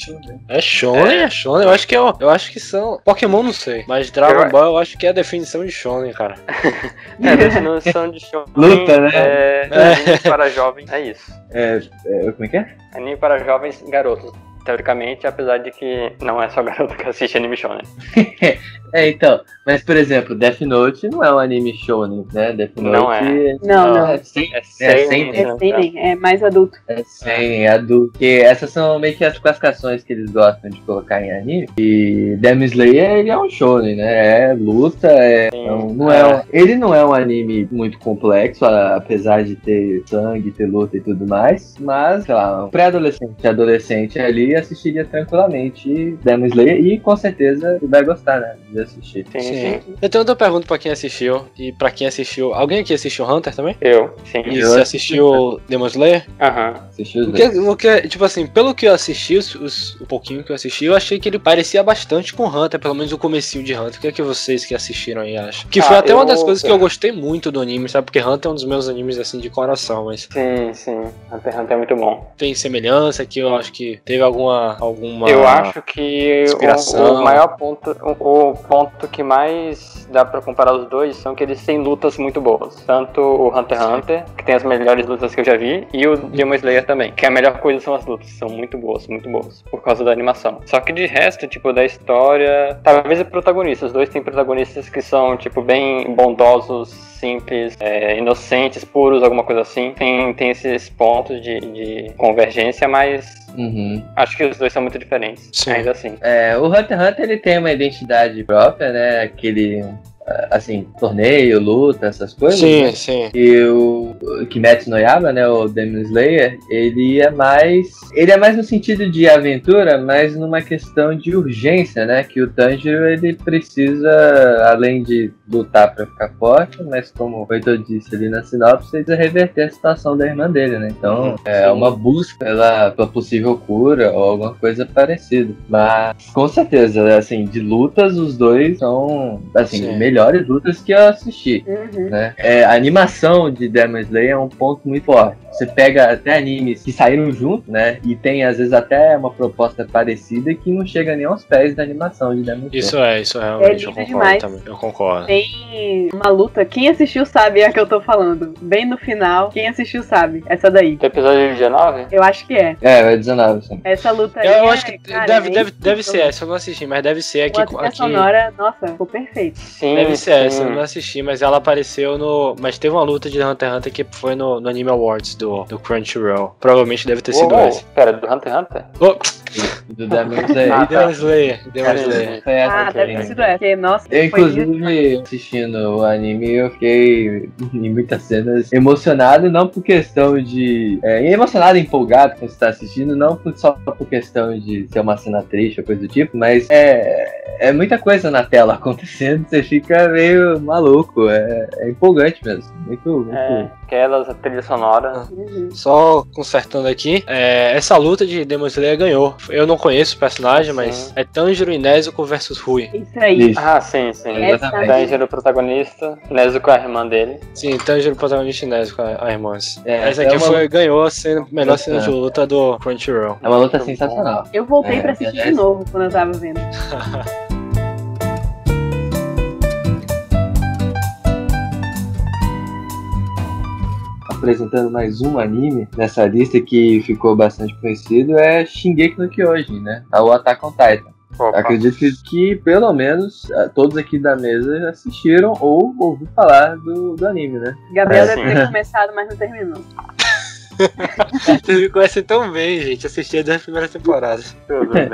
É shonen, é shonen. Eu acho que é, eu acho que são. Pokémon não sei, mas Dragon Eu- Ball eu acho que é a definição de shonen, cara. É, definição de show. Luta, né? É, anime para jovens. É isso. É, é, como é que é? Anime para jovens garotos. Teoricamente, apesar de que não é só garoto que assiste anime shonen. É, então, mas por exemplo, Death Note não é um anime shounen, né? Death Note Não é. Não, não. é, sim, É É, sem, sem-? É é mais adulto. É sim, é adulto. Porque essas são meio que as classificações que eles gostam de colocar em anime. E Demon Slayer, ele é um shonen, né? É luta, é, Sim. não, não é um- ele não é um anime muito complexo, apesar de ter sangue, ter luta e tudo mais. Mas, sei lá, um pré-adolescente, adolescente ali assistiria tranquilamente Demon Slayer e com certeza vai gostar, né? De assistir. Sim, sim. Sim. Eu tenho outra pergunta pra quem assistiu. E pra quem assistiu. Alguém aqui assistiu Hunter também? Eu, sim. E Eu você assistiu Demon Slayer? Aham. Assistiu os O que, dois. o que, tipo assim, pelo que eu assisti, os, os- o pouquinho que eu assisti, eu achei que ele parecia bastante com Hunter, pelo menos o comecinho de Hunter. O que é que vocês que assistiram aí acham? Que foi Ah, até uma eu- das coisas que eu gostei muito do anime, sabe? Porque Hunter é um dos meus animes, assim, de coração, mas Sim, sim. Hunter x Hunter é muito bom. tem semelhança que eu acho que teve alguma... alguma... Eu acho que o, inspiração. o maior ponto, o, o ponto que mais dá pra comparar os dois são que eles têm lutas muito boas. Tanto o Hunter x Hunter, que tem as melhores lutas que eu já vi, e o Demon Slayer também. Que a melhor coisa são as lutas. São muito boas, muito boas. Por causa da animação. Só que de resto, tipo, da história. Talvez é protagonista. Os dois têm protagonistas que são, tipo, bem bondosos, simples, é, inocentes, puros, alguma coisa assim. Tem, tem esses pontos de, de convergência, mas Uhum. acho que os dois são muito diferentes. Sim. Ainda assim. É, o Hunter x Hunter ele tem uma identidade própria, né? Aquele, assim, torneio, luta, essas coisas. Sim, né? sim. E o Kimetsu no Yaba, né, o Demon Slayer, ele é mais, ele é mais no sentido de aventura, mas numa questão de urgência, né, que o Tanjiro ele precisa, além de lutar pra ficar forte, mas como o Heitor disse ali na sinopse, precisa reverter a situação da irmã dele, né, então Uhum, é sim. uma busca pela, pela possível cura ou alguma coisa parecida, mas com certeza, assim, de lutas os dois são, assim, Sim. Melhores lutas que eu assisti Uhum. né? É, a animação de Demon Slayer é um ponto muito forte. Você pega até animes que saíram junto, né? E tem às vezes até uma proposta parecida que não chega nem aos pés da animação de Demon Slayer. Isso é, isso é realmente, eu lindo concordo demais. também. Eu concordo. Tem uma luta, quem assistiu sabe a que eu tô falando. Bem no final, quem assistiu sabe. Essa daí. Do episódio 19? Eu acho que é. É, é 19, sim. Essa luta aí. Eu, eu é, acho que cara, deve, é deve, deve ser essa, eu não assisti, mas deve ser aqui. Trilha aqui sonora, nossa, ficou perfeito. Sim. deve ser essa, eu não assisti, mas ela apareceu no. Mas teve uma luta de Hunter x Hunter que foi no, no Anime Awards do, do Crunchyroll. Provavelmente deve ter sido esse. Pera, do Hunter x Hunter? Oh, Do Demon Slayer. Ah, Demon Slayer. Demon Slayer. Essa Ah, deve ter sido essa. Porque, nossa, Eu, inclusive, assistindo o anime, eu fiquei em muitas cenas emocionado, não por questão de. É, emocionado e empolgado quando você tá assistindo, não por- só por questão de ser uma cena triste ou coisa do tipo, mas é, é muita coisa na tela acontecendo, você fica meio maluco. É, é empolgante mesmo. Muito, muito. É, aquelas, a trilha sonora. Uhum. Só consertando aqui, é, essa luta de Demon Slayer ganhou. Eu não conheço o personagem, Sim. mas é Tanjiro e Nezuko versus Rui. Isso aí. Isso. Ah, sim, sim. Exatamente. Tanjiro, o protagonista. Nezuko, a irmã dele. Sim, Tanjiro protagonista e Nezuko, a, a irmãs. É, Essa é aqui uma foi, ganhou a cena, melhor É. cena de luta do Crunchyroll. É uma luta sensacional. Eu voltei É, pra assistir de aliás- novo quando eu tava vendo. apresentando mais um anime nessa lista que ficou bastante conhecido é Shingeki no Kyojin, né? O Attack on Titan. Opa. Acredito que, que, pelo menos eh, todos aqui da mesa assistiram ou ouviram falar do, do anime, né? Gabriel É, deve sim. ter começado, mas não terminou. Vocês me conhecem tão bem, gente. Assisti desde a primeira temporada. Tudo bem.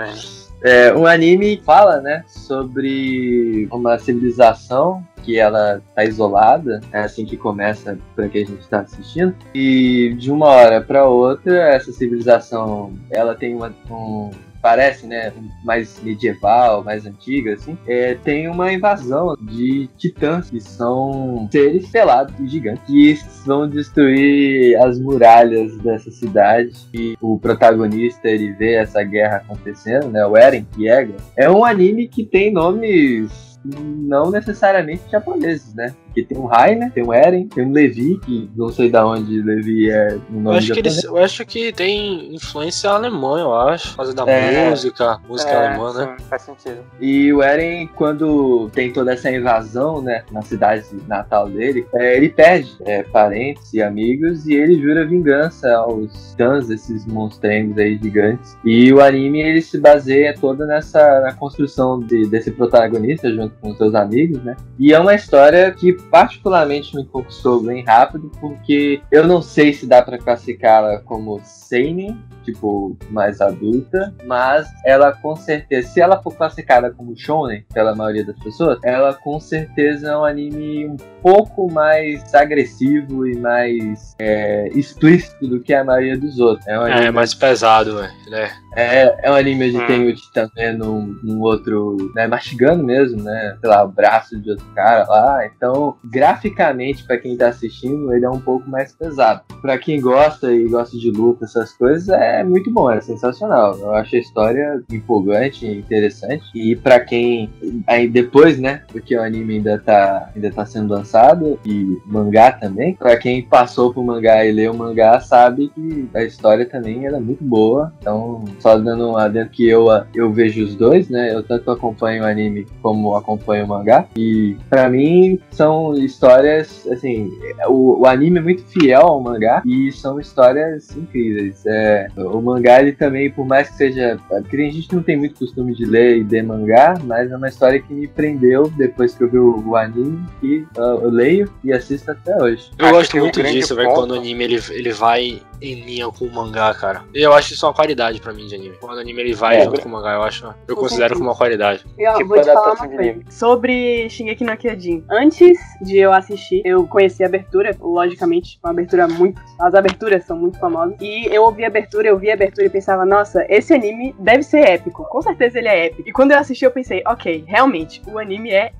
É, um anime fala, né, sobre uma civilização que ela tá isolada, é assim que começa para que a gente está assistindo, e de uma hora para outra essa civilização, ela tem uma, um parece, né, mais medieval, mais antiga, assim, é, tem uma invasão de titãs, que são seres pelados gigantes, que vão destruir as muralhas dessa cidade. E o protagonista, ele vê essa guerra acontecendo, né, o Eren Yeager. É um anime que tem nomes não necessariamente japoneses, né? Porque tem um Rainer, tem um Eren, tem um Levi, que não sei da onde Levi é o Eu nome acho, que eles, eu acho que tem influência alemã, eu acho. Causa da É. música, música É, alemã, né? sim, faz sentido. E o Eren, quando tem toda essa invasão, né, na cidade natal dele, é, ele perde é, parentes e amigos e ele jura vingança aos titãs, esses monstrengos aí gigantes. E o anime, ele se baseia toda nessa na construção de- desse protagonista junto com seus amigos, né? E é uma história que particularmente me conquistou bem rápido, porque eu não sei se dá pra classificá-la como seinen, tipo, mais adulta, mas ela com certeza, se ela for classificada como shonen pela maioria das pessoas, ela com certeza é um anime um pouco mais agressivo e mais é, explícito do que a maioria dos outros. É um anime É, mais pesado, velho. né? é, é um anime onde Hum. tem o Titã vendo um, um outro, né, mastigando mesmo, né? Sei lá, o braço de outro cara lá. Então, Graficamente, pra quem tá assistindo, ele é um pouco mais pesado. Pra quem gosta e gosta de luta, essas coisas, é muito bom, é sensacional. Eu acho a história empolgante, interessante. E pra quem. Aí depois, né? Porque o anime ainda tá, ainda tá sendo lançado, e mangá também. Pra quem passou pro mangá e leu o mangá, sabe que a história também era muito boa. Então, só dando um adendo que eu, eu vejo os dois, né? Eu tanto acompanho o anime como acompanho o mangá. E pra mim são histórias, assim, o, o anime é muito fiel ao mangá e são histórias incríveis. É, o mangá, ele também, por mais que seja. Porque a gente não tem muito costume de ler e ler mangá, mas é uma história que me prendeu depois que eu vi o, o anime e uh, eu leio e assisto até hoje. Eu Acho gosto muito disso, velho, quando o anime ele, ele vai em linha com o mangá, cara. E eu acho isso uma qualidade pra mim de anime. Quando o anime ele vai É, junto com o mangá, eu acho. Eu considero como uma qualidade. E, ó, Tipo vou te falar uma de coisa. Sobre Shingeki no Kyojin. Antes de eu assistir, eu conheci a abertura, logicamente, uma abertura muito... As aberturas são muito famosas. E eu ouvi a abertura, eu vi a abertura e pensava, nossa, esse anime deve ser épico. Com certeza ele é épico. E quando eu assisti, eu pensei, ok, realmente, o anime é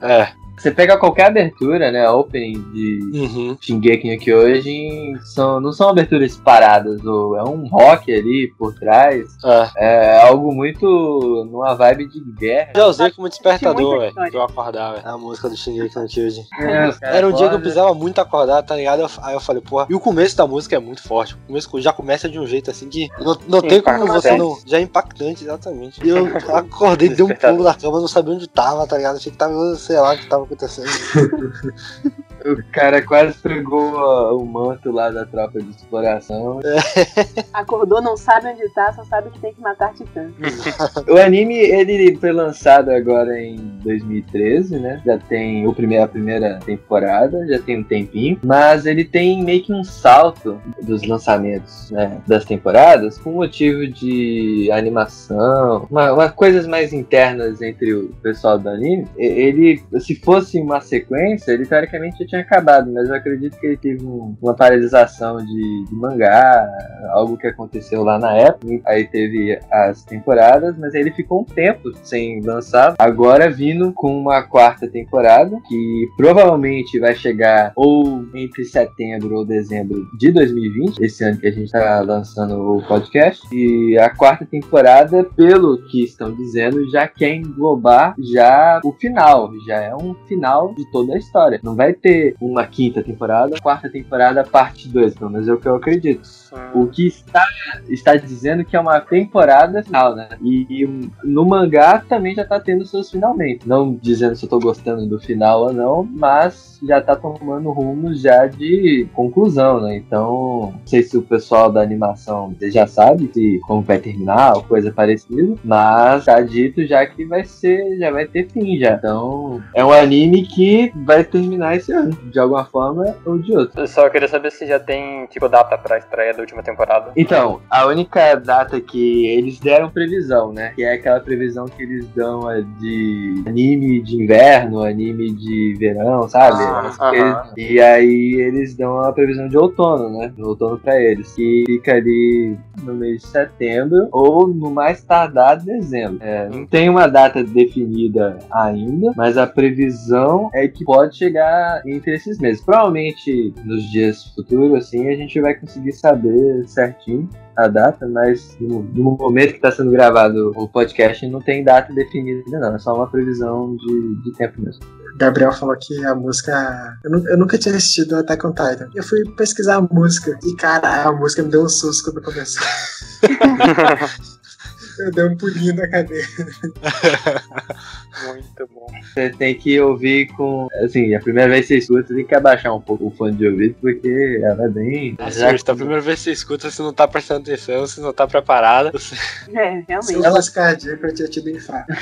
É. Você pega qualquer abertura, né? A opening de Uhum. Shingeki no Kyojin, são, não são aberturas paradas, ou é um rock ali por trás. É. É algo muito numa vibe de guerra. Já usei como despertador, velho. Pra eu acordar, velho. A música do Shingeki no Kyojin. É, Era um dia que eu precisava muito acordar, tá ligado? Eu- Aí eu falei, porra. E o começo da música é muito forte. O começo já começa de um jeito assim que não, não tem como você não. Já é impactante, exatamente. E eu acordei, dei um pulo na cama, não sabia onde tava, tá ligado? Achei que tava, sei lá, que tava acontecendo. O cara quase pegou ó, o manto lá da tropa de exploração. Acordou, não sabe onde tá, só sabe que tem que matar titã. O anime, ele foi lançado agora em 2013, né? Já tem o primeiro, a primeira temporada, já tem um tempinho. Mas ele tem meio que um salto dos lançamentos, né? Das temporadas, com motivo de animação, uma, uma coisas mais internas entre o pessoal do anime. Ele, se fosse uma sequência, ele teoricamente já tinha acabado, mas eu acredito que ele teve um- uma paralisação de, de mangá, algo que aconteceu lá na época. Aí teve as temporadas, mas ele ficou um tempo sem lançar. Agora vindo com uma quarta temporada, que provavelmente vai chegar ou entre setembro ou dezembro de 2020, esse ano que a gente tá lançando o podcast. E a quarta temporada, pelo que estão dizendo, já quer englobar já o final. Já é um final de toda a história. Não vai ter uma quinta temporada, quarta temporada, parte 2, pelo menos é o que eu acredito. O que está, está dizendo que é uma temporada final, né? E, e no mangá também já tá tendo seus finalmente. Não dizendo se eu tô gostando do final ou não, mas já tá tomando rumo já de conclusão, né? Então, não sei se o pessoal da animação já sabe se como vai terminar ou coisa parecida, mas tá dito já que vai ser, já vai ter fim já. Então, é um anime que vai terminar esse ano, de alguma forma ou de outra. Eu só queria saber se já tem, tipo, data pra estreia da última temporada. Então, a única data que eles deram previsão, né? Que é aquela previsão que eles dão é, de anime de inverno, anime de verão, sabe? Ah, Eles-. E aí eles dão a previsão de outono, né? No outono pra eles. Que fica ali no mês de setembro ou no mais tardar dezembro. É, não tem uma data definida ainda, mas a previsão é que pode chegar entre esses meses. Provavelmente nos dias futuros, assim, a gente vai conseguir saber certinho a data, mas no, no momento que está sendo gravado o podcast não tem data definida não, é só uma previsão de, de tempo mesmo. Gabriel falou que a música. Eu, nu- eu nunca tinha assistido Attack on Titan. Eu fui pesquisar a música e, cara, a música me deu um susto quando começou. eu dei um pulinho na cadeira. Muito bom. Você tem que ouvir com. Assim, a primeira vez que você escuta, tem que abaixar um pouco o fone de ouvido, porque ela é bem. Assim, a primeira vez que você escuta, você não tá prestando atenção, você não tá preparado. Você... É, Se realmente. fosse cardíaco, eu tinha tido infarto.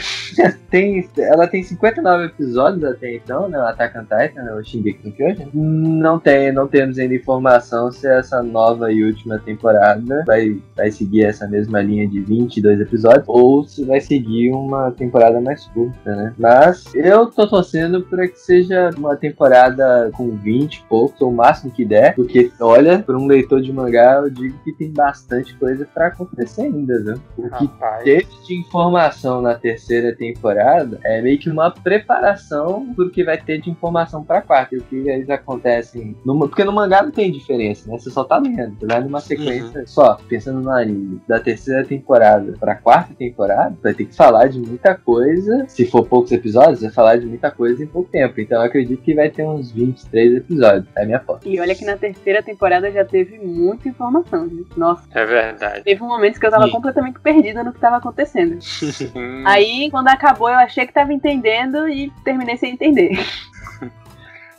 tem, ela tem 59 episódios até então, né? O Attack on Titan, né, o Shingeki no Kyojin. Não tem, não temos ainda informação se essa nova e última temporada vai, vai seguir essa mesma linha de 22 episódios ou se vai seguir uma temporada mais curta. 30, né? Mas eu tô torcendo pra que seja uma temporada com 20 e poucos, ou o máximo que der, porque, olha, para um leitor de mangá, eu digo que tem bastante coisa pra acontecer ainda, viu? O que teve de informação na terceira temporada é meio que uma preparação pro que vai ter de informação pra quarta. E o que eles acontecem. No, porque no mangá não tem diferença, né? Você só tá lendo. Você vai numa sequência só, pensando no anime, da terceira temporada pra quarta temporada, vai ter que falar de muita coisa. Se for poucos episódios, vai falar de muita coisa em pouco tempo. Então eu acredito que vai ter uns 23 episódios. É a minha aposta. E olha que na terceira temporada já teve muita informação, viu? Nossa, É verdade. teve um momento que eu tava Sim. completamente perdida no que tava acontecendo. Aí, quando acabou, eu achei que tava entendendo e terminei sem entender.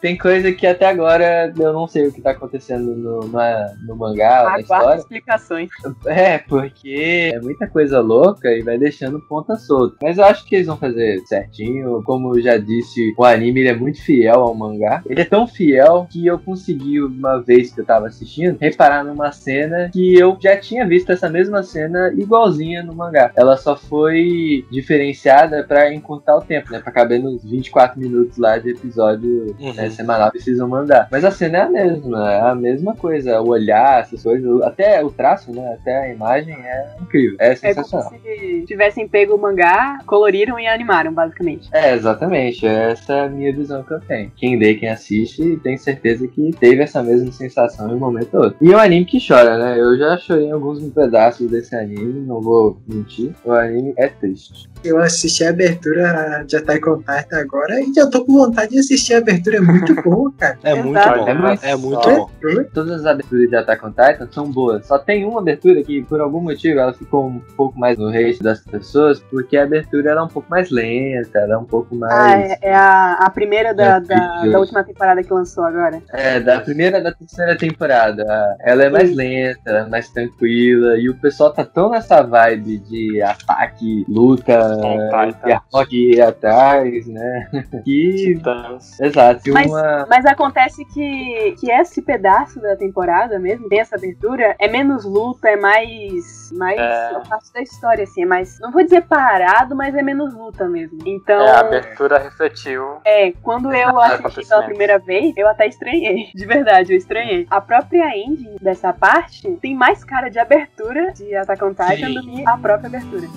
Tem coisa que até agora eu não sei o que tá acontecendo no, no, no mangá, na Aguardo história. explicações. É, porque é muita coisa louca e vai deixando ponta solta. Mas eu acho que eles vão fazer certinho. Como eu já disse, o anime ele é muito fiel ao mangá. Ele é tão fiel que eu consegui, uma vez que eu tava assistindo, reparar numa cena que eu já tinha visto essa mesma cena igualzinha no mangá. Ela só foi diferenciada pra encurtar o tempo, né? Pra caber nos 24 minutos lá de episódio Uhum. né, semanal precisam mandar. Mas a cena é a mesma, é a mesma coisa. O olhar, essas coisas, até o traço, né? Até a imagem é incrível. É É como sensacional. se tivessem pego o mangá, coloriram e animaram, basicamente. É, exatamente. Essa é a minha visão que eu tenho. Quem lê, quem assiste, tem certeza que teve essa mesma sensação em um momento ou outro. E é um anime que chora, né? Eu já chorei em alguns pedaços desse anime, não vou mentir. O anime é triste. Eu assisti a abertura de Attack on Titan agora e já tô com vontade de assistir a abertura. É muito boa, cara. É muito Exato. bom. É mais É muito só- bom. Todas as aberturas de Attack on Titan são boas. Só tem uma abertura que, por algum motivo, ela ficou um pouco mais no rate das pessoas, porque a abertura era um pouco mais lenta, era um pouco Ah, mais. é, é a, a primeira da, É, da, da última temporada que lançou agora. É, da primeira e da terceira temporada. Ela é mais Sim. lenta, mais tranquila. E o pessoal tá tão nessa vibe de ataque, luta, e rock atrás, né? Que. Titãs. Exato. E Mas- uma. Mas acontece que, que esse pedaço da temporada mesmo, tem essa abertura, é menos luta, é mais. mais É. parte da história, assim, é mais. Não vou dizer parado, mas é menos luta mesmo. Então. É, a abertura refletiu. É, quando eu assisti pela primeira vez, eu até estranhei. De verdade, eu estranhei. A própria ending dessa parte tem mais cara de abertura de Attack on Titan Sim. do que a própria abertura.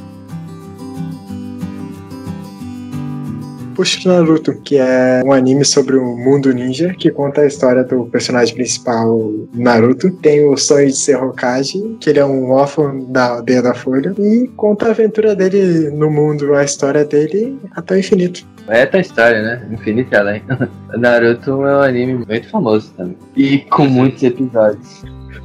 Puxa Naruto, que é um anime sobre o mundo ninja, que conta a história do personagem principal, Naruto. Tem o sonho de ser Hokage, que ele é um órfão da aldeia da Folha, e conta a aventura dele no mundo, a história dele até o infinito. É tua história, né? Infinito e além. Naruto é um anime muito famoso também. E com muitos episódios.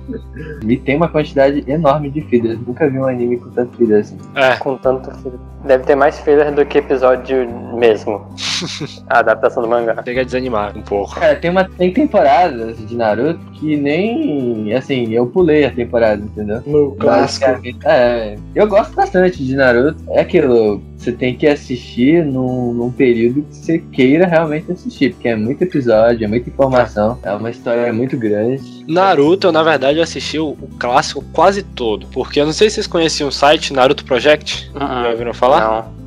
E tem uma quantidade enorme de fillers. Nunca vi um anime com tanto filler assim. É. Com tanto filler. Deve ter mais filler do que episódio mesmo. a adaptação do mangá. Chega a desanimar um pouco. Cara, tem, uma, tem temporadas de Naruto que nem. Assim, eu pulei a temporada, entendeu? No clássico. É, eu gosto bastante de Naruto. É aquilo, você tem que assistir num, num período que você queira realmente assistir, porque é muito episódio, é muita informação, é uma história muito grande. Naruto, eu, na verdade, eu assisti o, o clássico quase todo. Porque eu não sei se vocês conheciam o site Naruto Project. Já ouviram falar? Não.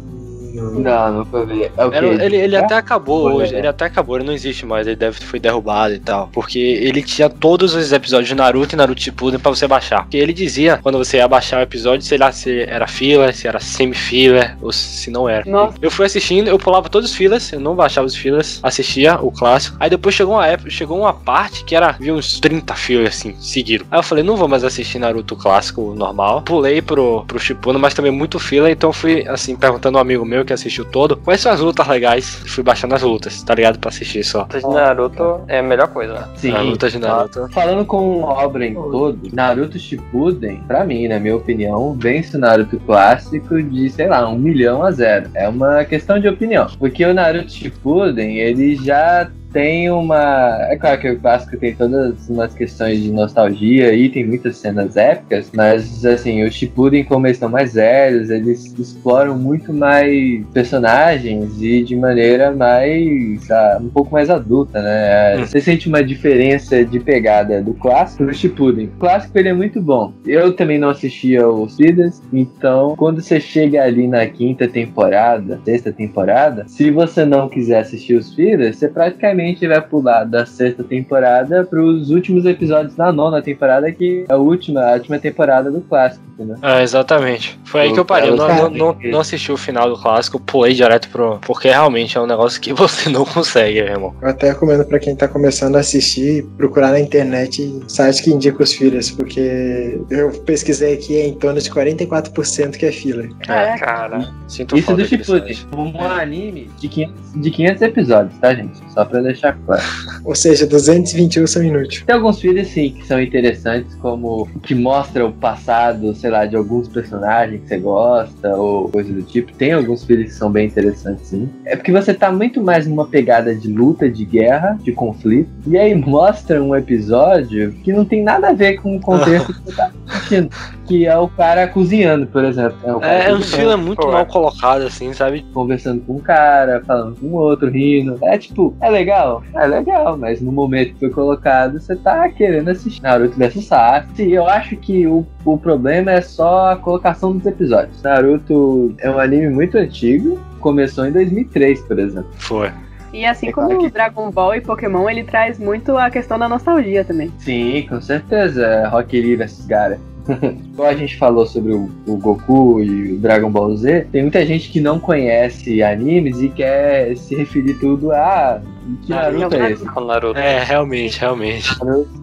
Não, nunca vi. É o Era- ele ele É? até acabou hoje, ele até acabou, ele não existe mais, ele deve foi derrubado e tal. Porque ele tinha todos os episódios de Naruto e Naruto Shippuden pra você baixar. Porque ele dizia, quando você ia baixar o episódio, sei lá se era filler, se era semi-filler, ou se não era. Nossa. Eu fui assistindo, eu pulava todos os fillers, eu não baixava os fillers, assistia o clássico. Aí depois chegou uma época, chegou uma parte que era, vi uns 30 fillers assim, seguido. Aí eu falei, não vou mais assistir Naruto clássico normal. Pulei pro, pro Shippuden, mas também muito filler, então fui assim, perguntando a um amigo meu que assistiu todo, quais são as lutas legais? Fui baixando as lutas, tá ligado? Pra assistir só. Luta de Naruto é a melhor coisa. Sim, a luta de Naruto. Falando com obra em todo, Naruto Shippuden, pra mim, na minha opinião, vence o Naruto clássico de, sei lá, um milhão a zero. É uma questão de opinião. Porque o Naruto Shippuden, ele já tem uma. É claro que o clássico tem todas umas questões de nostalgia e tem muitas cenas épicas, mas assim, os Shippuden, como eles estão mais velhos, eles exploram muito mais personagens e de maneira mais. Ah, um pouco mais adulta, né? Hum. Você sente uma diferença de pegada do clássico pro Shippuden. O clássico ele é muito bom. Eu também não assistia os Vidas, então quando você chega ali na quinta temporada, sexta temporada, se você não quiser assistir os Vidas, você praticamente vai pular da sexta temporada pros últimos episódios da nona temporada, que é a última, a última temporada do clássico, entendeu? É, exatamente. Foi aí que eu parei. Eu não, não, não, não assisti o final do clássico, pulei direto pro. Porque realmente é um negócio que você não consegue, meu irmão. Eu até recomendo pra quem tá começando a assistir, procurar na internet sites que indicam os fillers, porque eu pesquisei aqui é em torno de 44% que é filler. Caraca. Cara, Sinto Isso falta do Shippuden, né? um anime de 500, de 500 episódios, tá, gente? Só pra deixar claro. Ou seja, 221 são inúteis. Tem alguns filhos, sim, que são interessantes, como que mostra o passado, sei lá, de alguns personagens que você gosta, ou coisa do tipo. Tem alguns filhos que são bem interessantes, sim. É porque você tá muito mais numa pegada de luta, de guerra, de conflito. E aí mostra um episódio que não tem nada a ver com o contexto que você tá assistindo. Que é o cara cozinhando, por exemplo. É, o cara É, é um estilo muito Pô, mal é. colocado, assim, sabe? conversando com um cara, falando com o outro, rindo. É tipo, é legal? É legal, mas no momento que foi colocado, você tá querendo assistir Naruto vs Sasuke. Eu acho que o, o problema é só a colocação dos episódios. Naruto é um anime muito antigo, começou em 2003, por exemplo. Foi. E assim É como claro que- Dragon Ball e Pokémon, ele traz muito a questão da nostalgia também. Sim, com certeza, Rock Lee vs Gara. Igual a gente falou sobre o, o Goku e o Dragon Ball Z, tem muita gente que não conhece animes e quer se referir tudo a que Naruto é esse. com Naruto. É, realmente, realmente.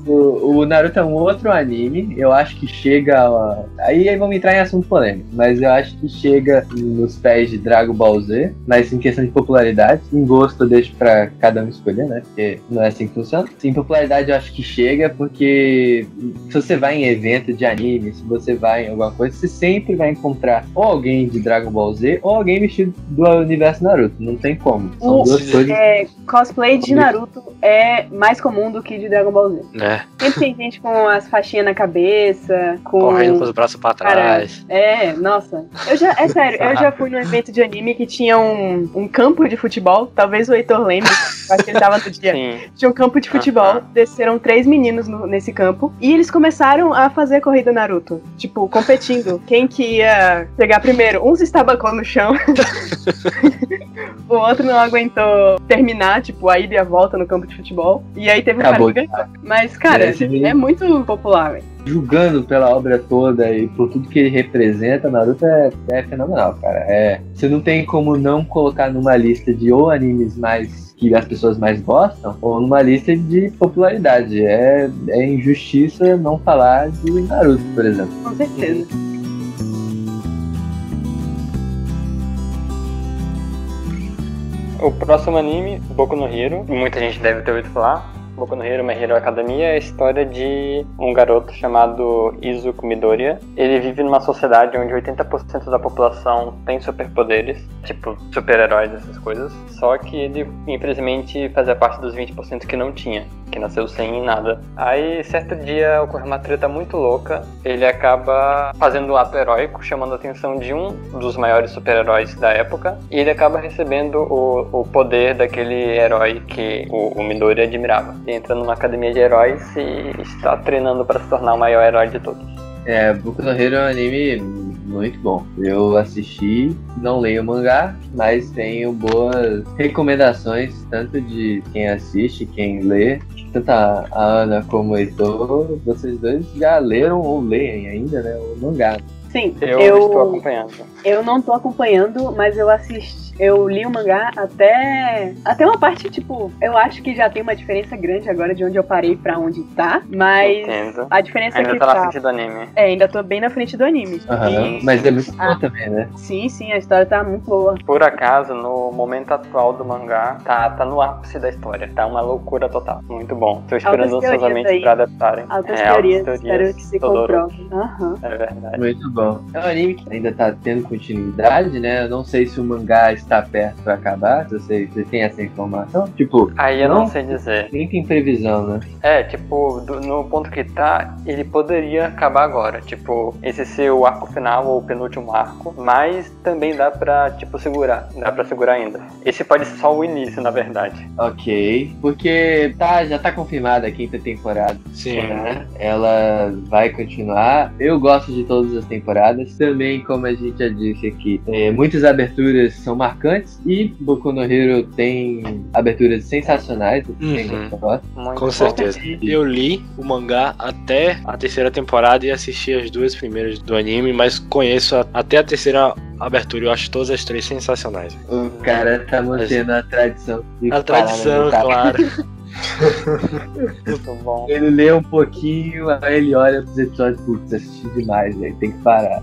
O, o Naruto é um outro anime, eu acho que chega. a- Aí, aí vamos entrar em assunto polêmico, mas eu acho que chega nos pés de Dragon Ball Z, mas em questão de popularidade, em gosto eu deixo pra cada um escolher, né? Porque não é assim que funciona. Em popularidade eu acho que chega, porque se você vai em evento de anime, se você vai em alguma coisa, você sempre vai encontrar ou alguém de Dragon Ball Z ou alguém vestido do universo Naruto. Não tem como. São O- duas coisas. É, cosplay de Naruto é mais comum do que de Dragon Ball Z. Né? Sempre tem gente com as faixinhas na cabeça, com. Correndo com os braços pra trás. É, nossa. Eu já, é sério, eu já fui num evento de anime que tinha um, um campo de futebol. Talvez o Heitor lembre, acho que ele tava no dia. Sim. Tinha um campo de futebol, desceram três meninos no- nesse campo e eles começaram a fazer a corrida Naruto. Tipo, competindo. Quem que ia pegar primeiro? Um se estabacou no chão. o outro não aguentou terminar, tipo, a ida e a volta no campo de futebol. E aí teve um Acabou cara que ganhou. Mas, cara, É, esse menino- é muito popular, velho. Julgando pela obra toda e por tudo que ele representa, Naruto é, é fenomenal, cara. É, você não tem como não colocar numa lista de ou animes mais que as pessoas mais gostam, ou numa lista de popularidade. É, é injustiça não falar de Naruto, por exemplo. Com certeza. O próximo anime, Boku no Hero, muita gente deve ter ouvido falar. Boku no Hero, My Hero Academia é a história de um garoto chamado Izuku Midoriya. Ele vive numa sociedade onde 80% da população tem superpoderes, tipo super-heróis, essas coisas. Só que ele, infelizmente, fazia parte dos 20% que não tinha, que nasceu sem nada. Aí, certo dia, ocorre uma treta muito louca. Ele acaba fazendo um ato heróico, chamando a atenção de um dos maiores super-heróis da época. E ele acaba recebendo o, o poder daquele herói que o, o Midori admirava. Entra numa academia de heróis e está treinando para se tornar o maior herói de todos. É, Boku no Hero é um anime muito bom. Eu assisti, não leio mangá, mas tenho boas recomendações, tanto de quem assiste, quem lê. Tanto a Ana como o Heitor, vocês dois já leram ou leem ainda, né? O mangá. Sim, Eu, eu, estou acompanhando. eu não tô acompanhando, mas eu assisti. Eu li o mangá até. Até uma parte, tipo, eu acho que já tem uma diferença grande agora de onde eu parei pra onde tá. Mas Entendo. a diferença Ainda que tá na tá. frente do anime. É, ainda tô bem na frente do anime. Aham, E- Mas é muito Ah. também, né? Sim, sim, a história tá muito boa. Por acaso, no momento atual do mangá, tá, tá no ápice da história. Tá uma loucura total. Muito bom. Tô esperando teorias ansiosamente pra adaptarem. Altas É, teorias, altas espero que se Todoro. comprove. Aham. É verdade. Muito bom. É um anime que ainda tá tendo continuidade, né? Eu não sei se o mangá está perto pra acabar? Você, você tem essa informação? Tipo, Aí eu não, Não? sei dizer. nem tem previsão, né? É, tipo, do- no ponto que tá, ele poderia acabar agora. Tipo, esse ser o arco final ou o penúltimo arco. Mas também dá pra, tipo, segurar. Dá pra segurar ainda. Esse pode ser só o início, na verdade. Ok. Porque tá, já tá confirmada a quinta temporada. Sim. né? Ela vai continuar. Eu gosto de todas as temporadas. Também, como a gente já disse aqui, é, muitas aberturas são marcantes e Boku no Hero tem aberturas sensacionais. Uhum. Com bom. certeza. Eu li o mangá até a terceira temporada e assisti as duas primeiras do anime, mas conheço a- até a terceira abertura. Eu acho todas as três sensacionais. O cara tá mantendo a tradição. A na tradição, claro. Muito bom. Ele lê um pouquinho, aí ele olha pros episódios, putz, assisti demais, velho, tem que parar.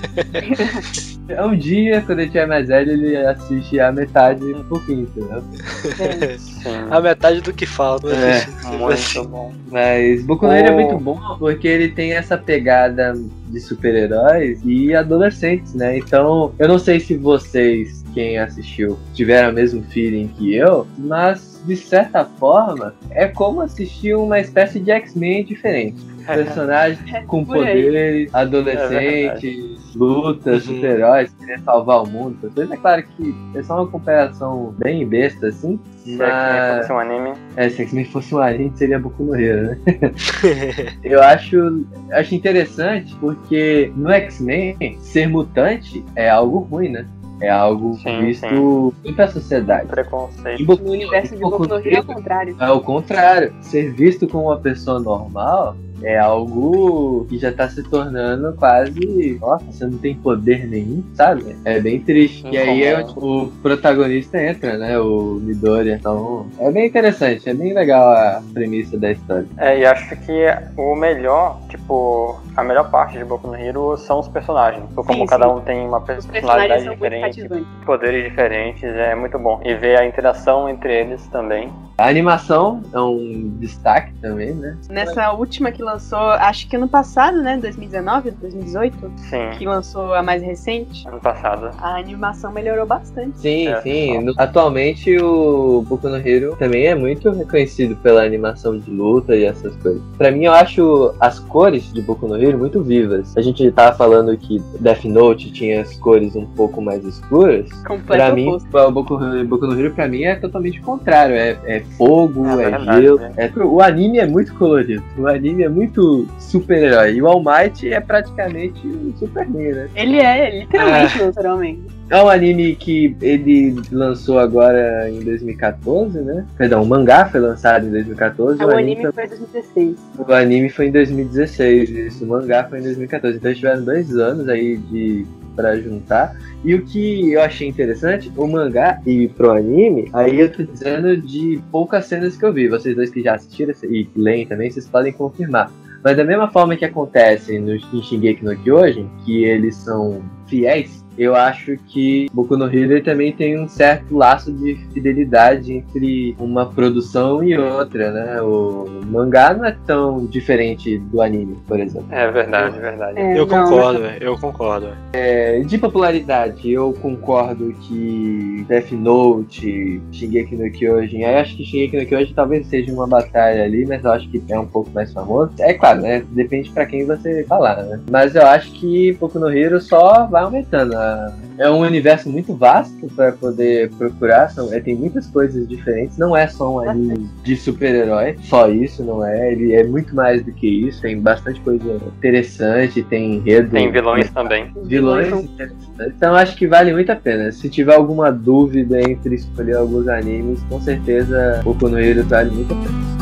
um dia, quando ele tiver mais velho, ele assiste a metade um pouquinho, entendeu? Sim. A metade do que falta. É. Muito bom. Mas Boku Hero é Oh. muito bom porque ele tem essa pegada de super-heróis e adolescentes, né? Então, eu não sei se vocês, quem assistiu, tiveram o mesmo feeling que eu, mas de certa forma é como assistir uma espécie de X-Men diferente. Personagens com poderes, adolescentes, lutas, Uhum. super-heróis, querer salvar o mundo. essas coisas. É claro que é só uma comparação bem besta, assim. Se é que Mas, fosse um anime. é, se X-Men fosse um anime, seria Boku no Hero, né? Eu acho, acho interessante porque no X-Men, ser mutante é algo ruim, né? É algo Sim, visto sim. pra sociedade. Preconceito. Boku- No universo de Boku no Hero é o contrário. é o contrário. Ser visto como uma pessoa normal é algo que já tá se tornando quase. Nossa, você não tem poder nenhum, sabe? É bem triste. E aí é o protagonista entra, né? O Midoriya. Então é bem interessante, é bem legal a premissa da história. É, e acho que o melhor, tipo, a melhor parte de Boku no Hero são os personagens. Como Sim, cada sim. um tem uma personalidade diferente, poderes diferentes, é muito bom. E ver a interação entre eles também. A animação é um destaque também, né? Nessa última que lançou, acho que ano passado, né? 2019, 2018, Sim, que lançou a mais recente, ano passado. a animação melhorou bastante. Sim, É, sim. No- atualmente o Boku no Hero também é muito reconhecido pela animação de luta e essas coisas. Pra mim, eu acho as cores de Boku no Hero muito vivas. A gente tava falando que Death Note tinha as cores um pouco mais escuras. Pra mim, o Boku, Boku no Hero pra mim é totalmente o contrário. É, é fogo, É é, verdade, gelo. né? É, o anime é muito colorido. O anime é muito super-herói. E o All Might é praticamente o Superman, né? Ele é, literalmente, o Super-Homem. É um anime que ele lançou agora em 2014, né? Perdão, o mangá foi lançado em 2014. O anime foi em 2016. O anime foi em 2016, isso. O mangá foi em 2014. Então eles tiveram dois anos aí de para juntar. E o que eu achei interessante, o mangá e pro anime, aí eu tô dizendo de poucas cenas que eu vi. Vocês dois que já assistiram e leem também, vocês podem confirmar. Mas da mesma forma que acontece no em Shingeki no Kyojin, que eles são fiéis, eu acho que Boku no Hero também tem um certo laço de fidelidade entre uma produção e outra, né? O mangá não é tão diferente do anime, por exemplo. É verdade, verdade. É, Eu não, concordo, velho. Eu concordo. velho. É, de popularidade, eu concordo que Death Note, Shingeki no Kyojin, eu acho que Shingeki no Kyojin talvez seja uma batalha ali, mas eu acho que é um pouco mais famoso. É claro, né? Depende pra quem você falar, né? Mas eu acho que Boku no Hero só vai aumentando. É um universo muito vasto pra poder procurar, são, é, tem muitas coisas diferentes, não é só um anime de super-herói, só isso, não é? Ele é muito mais do que isso, tem bastante coisa interessante, tem enredo. Tem vilões também. Os vilões são- interessantes. Então acho que vale muito a pena. Se tiver alguma dúvida entre escolher alguns animes, com certeza Boku no Hero vale muito a pena.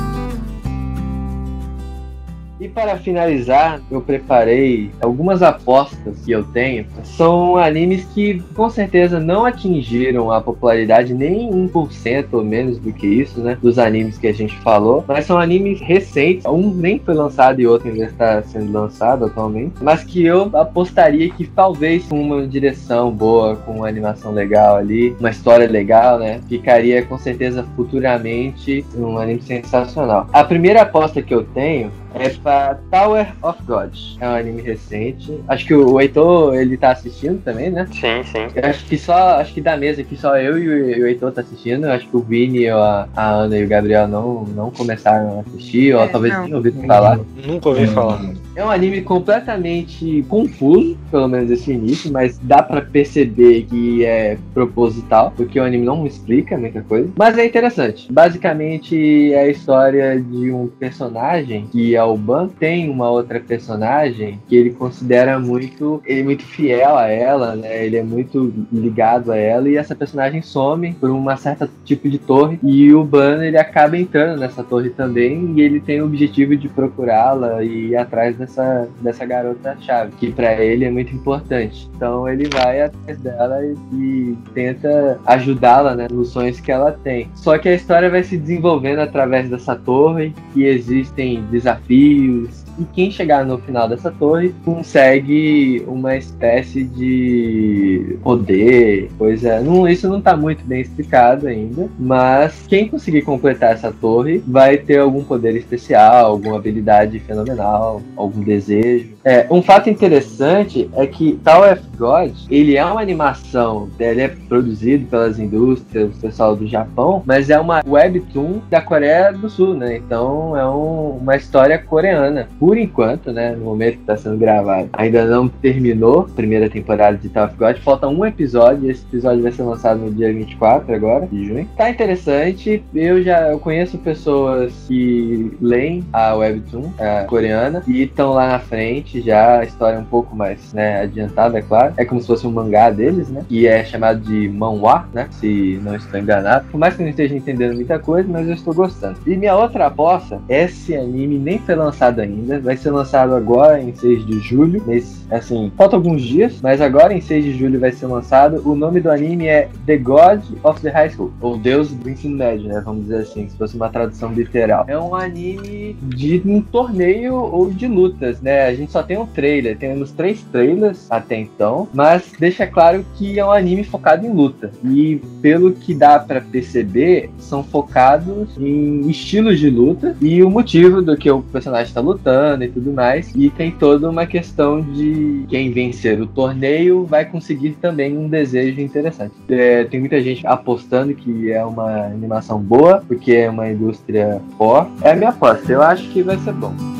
E para finalizar, eu preparei algumas apostas que eu tenho. São animes que com certeza não atingiram a popularidade nem 1% ou menos do que isso, né? Dos animes que a gente falou. Mas são animes recentes. Um nem foi lançado e outro ainda está sendo lançado atualmente. Mas que eu apostaria que talvez com uma direção boa, com uma animação legal ali, uma história legal, né? Ficaria com certeza futuramente um anime sensacional. A primeira aposta que eu tenho é pra Tower of God. É um anime recente. Acho que o Heitor, ele tá assistindo também, né? Sim, sim. Eu acho que só, acho que da mesa aqui só eu e o, Heitor tá assistindo. Eu acho que o Vini, a, a Ana e o Gabriel não, não começaram a assistir, ou É, talvez não. tenham ouvido falar. Nunca ouvi falar. É um anime completamente confuso, pelo menos esse início, mas dá pra perceber que é proposital, porque o anime não explica muita coisa. Mas é interessante. Basicamente é a história de um personagem que é o Ban, tem uma outra personagem que ele considera muito, ele é muito fiel a ela, né? Ele é muito ligado a ela e essa personagem some por uma certa tipo de torre e o Ban ele acaba entrando nessa torre também e ele tem o objetivo de procurá-la e ir atrás dessa, dessa garota chave, que pra ele é muito importante. Então ele vai atrás dela e, e tenta ajudá-la né, nos sonhos que ela tem. Só que a história vai se desenvolvendo através dessa torre e existem desafios. E quem chegar no final dessa torre consegue uma espécie de poder, coisa. Não, isso não tá muito bem explicado ainda. Mas quem conseguir completar essa torre vai ter algum poder especial, alguma habilidade fenomenal, algum desejo. É, um fato interessante é que Tower of God, ele é uma animação, ele é produzido pelas indústrias, o pessoal do Japão, mas é uma webtoon da Coreia do Sul, né? Então é um- uma história coreana. Por enquanto, né, no momento que está sendo gravado, ainda não terminou a primeira temporada de Tower of God, falta um episódio, esse episódio vai ser lançado no dia 24 agora, de junho. Tá interessante, eu já eu conheço pessoas que leem a webtoon a coreana e estão lá na frente já, a história é um pouco mais né, adiantada, é claro. É como se fosse um mangá deles, né? E é chamado de manhwa, né? Se não estou enganado. Por mais que eu não esteja entendendo muita coisa, mas eu estou gostando. E minha outra aposta, esse anime nem foi lançado ainda, vai ser lançado agora em 6 de julho. Nesse, assim, falta alguns dias, mas agora em 6 de julho vai ser lançado. O nome do anime é The God of the High School, ou Deus do Ensino Médio, né? Vamos dizer assim, se fosse uma tradução literal. É um anime de um torneio ou de lutas, né? A gente só tem um trailer, temos três trailers até então, mas deixa claro que é um anime focado em luta. E pelo que dá pra perceber, são focados em estilos de luta e o motivo do que o personagem tá lutando e tudo mais. E tem toda uma questão de quem vencer o torneio vai conseguir também um desejo interessante. É, tem muita gente apostando que é uma animação boa, porque é uma indústria forte. É a minha aposta, eu acho que vai ser bom.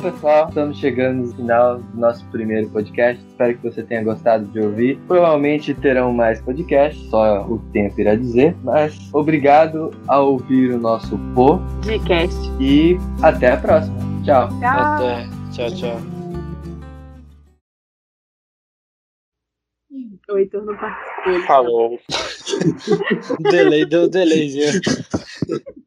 Bom, pessoal, estamos chegando no final do nosso primeiro podcast. Espero que você tenha gostado de ouvir. Provavelmente terão mais podcasts, só o tempo irá dizer. Mas obrigado a ouvir o nosso pô Gcast. e até a próxima. Tchau. Tchau. Até. Tchau, tchau. O Heitor não participou. Falou. Delay, deu delayzinho.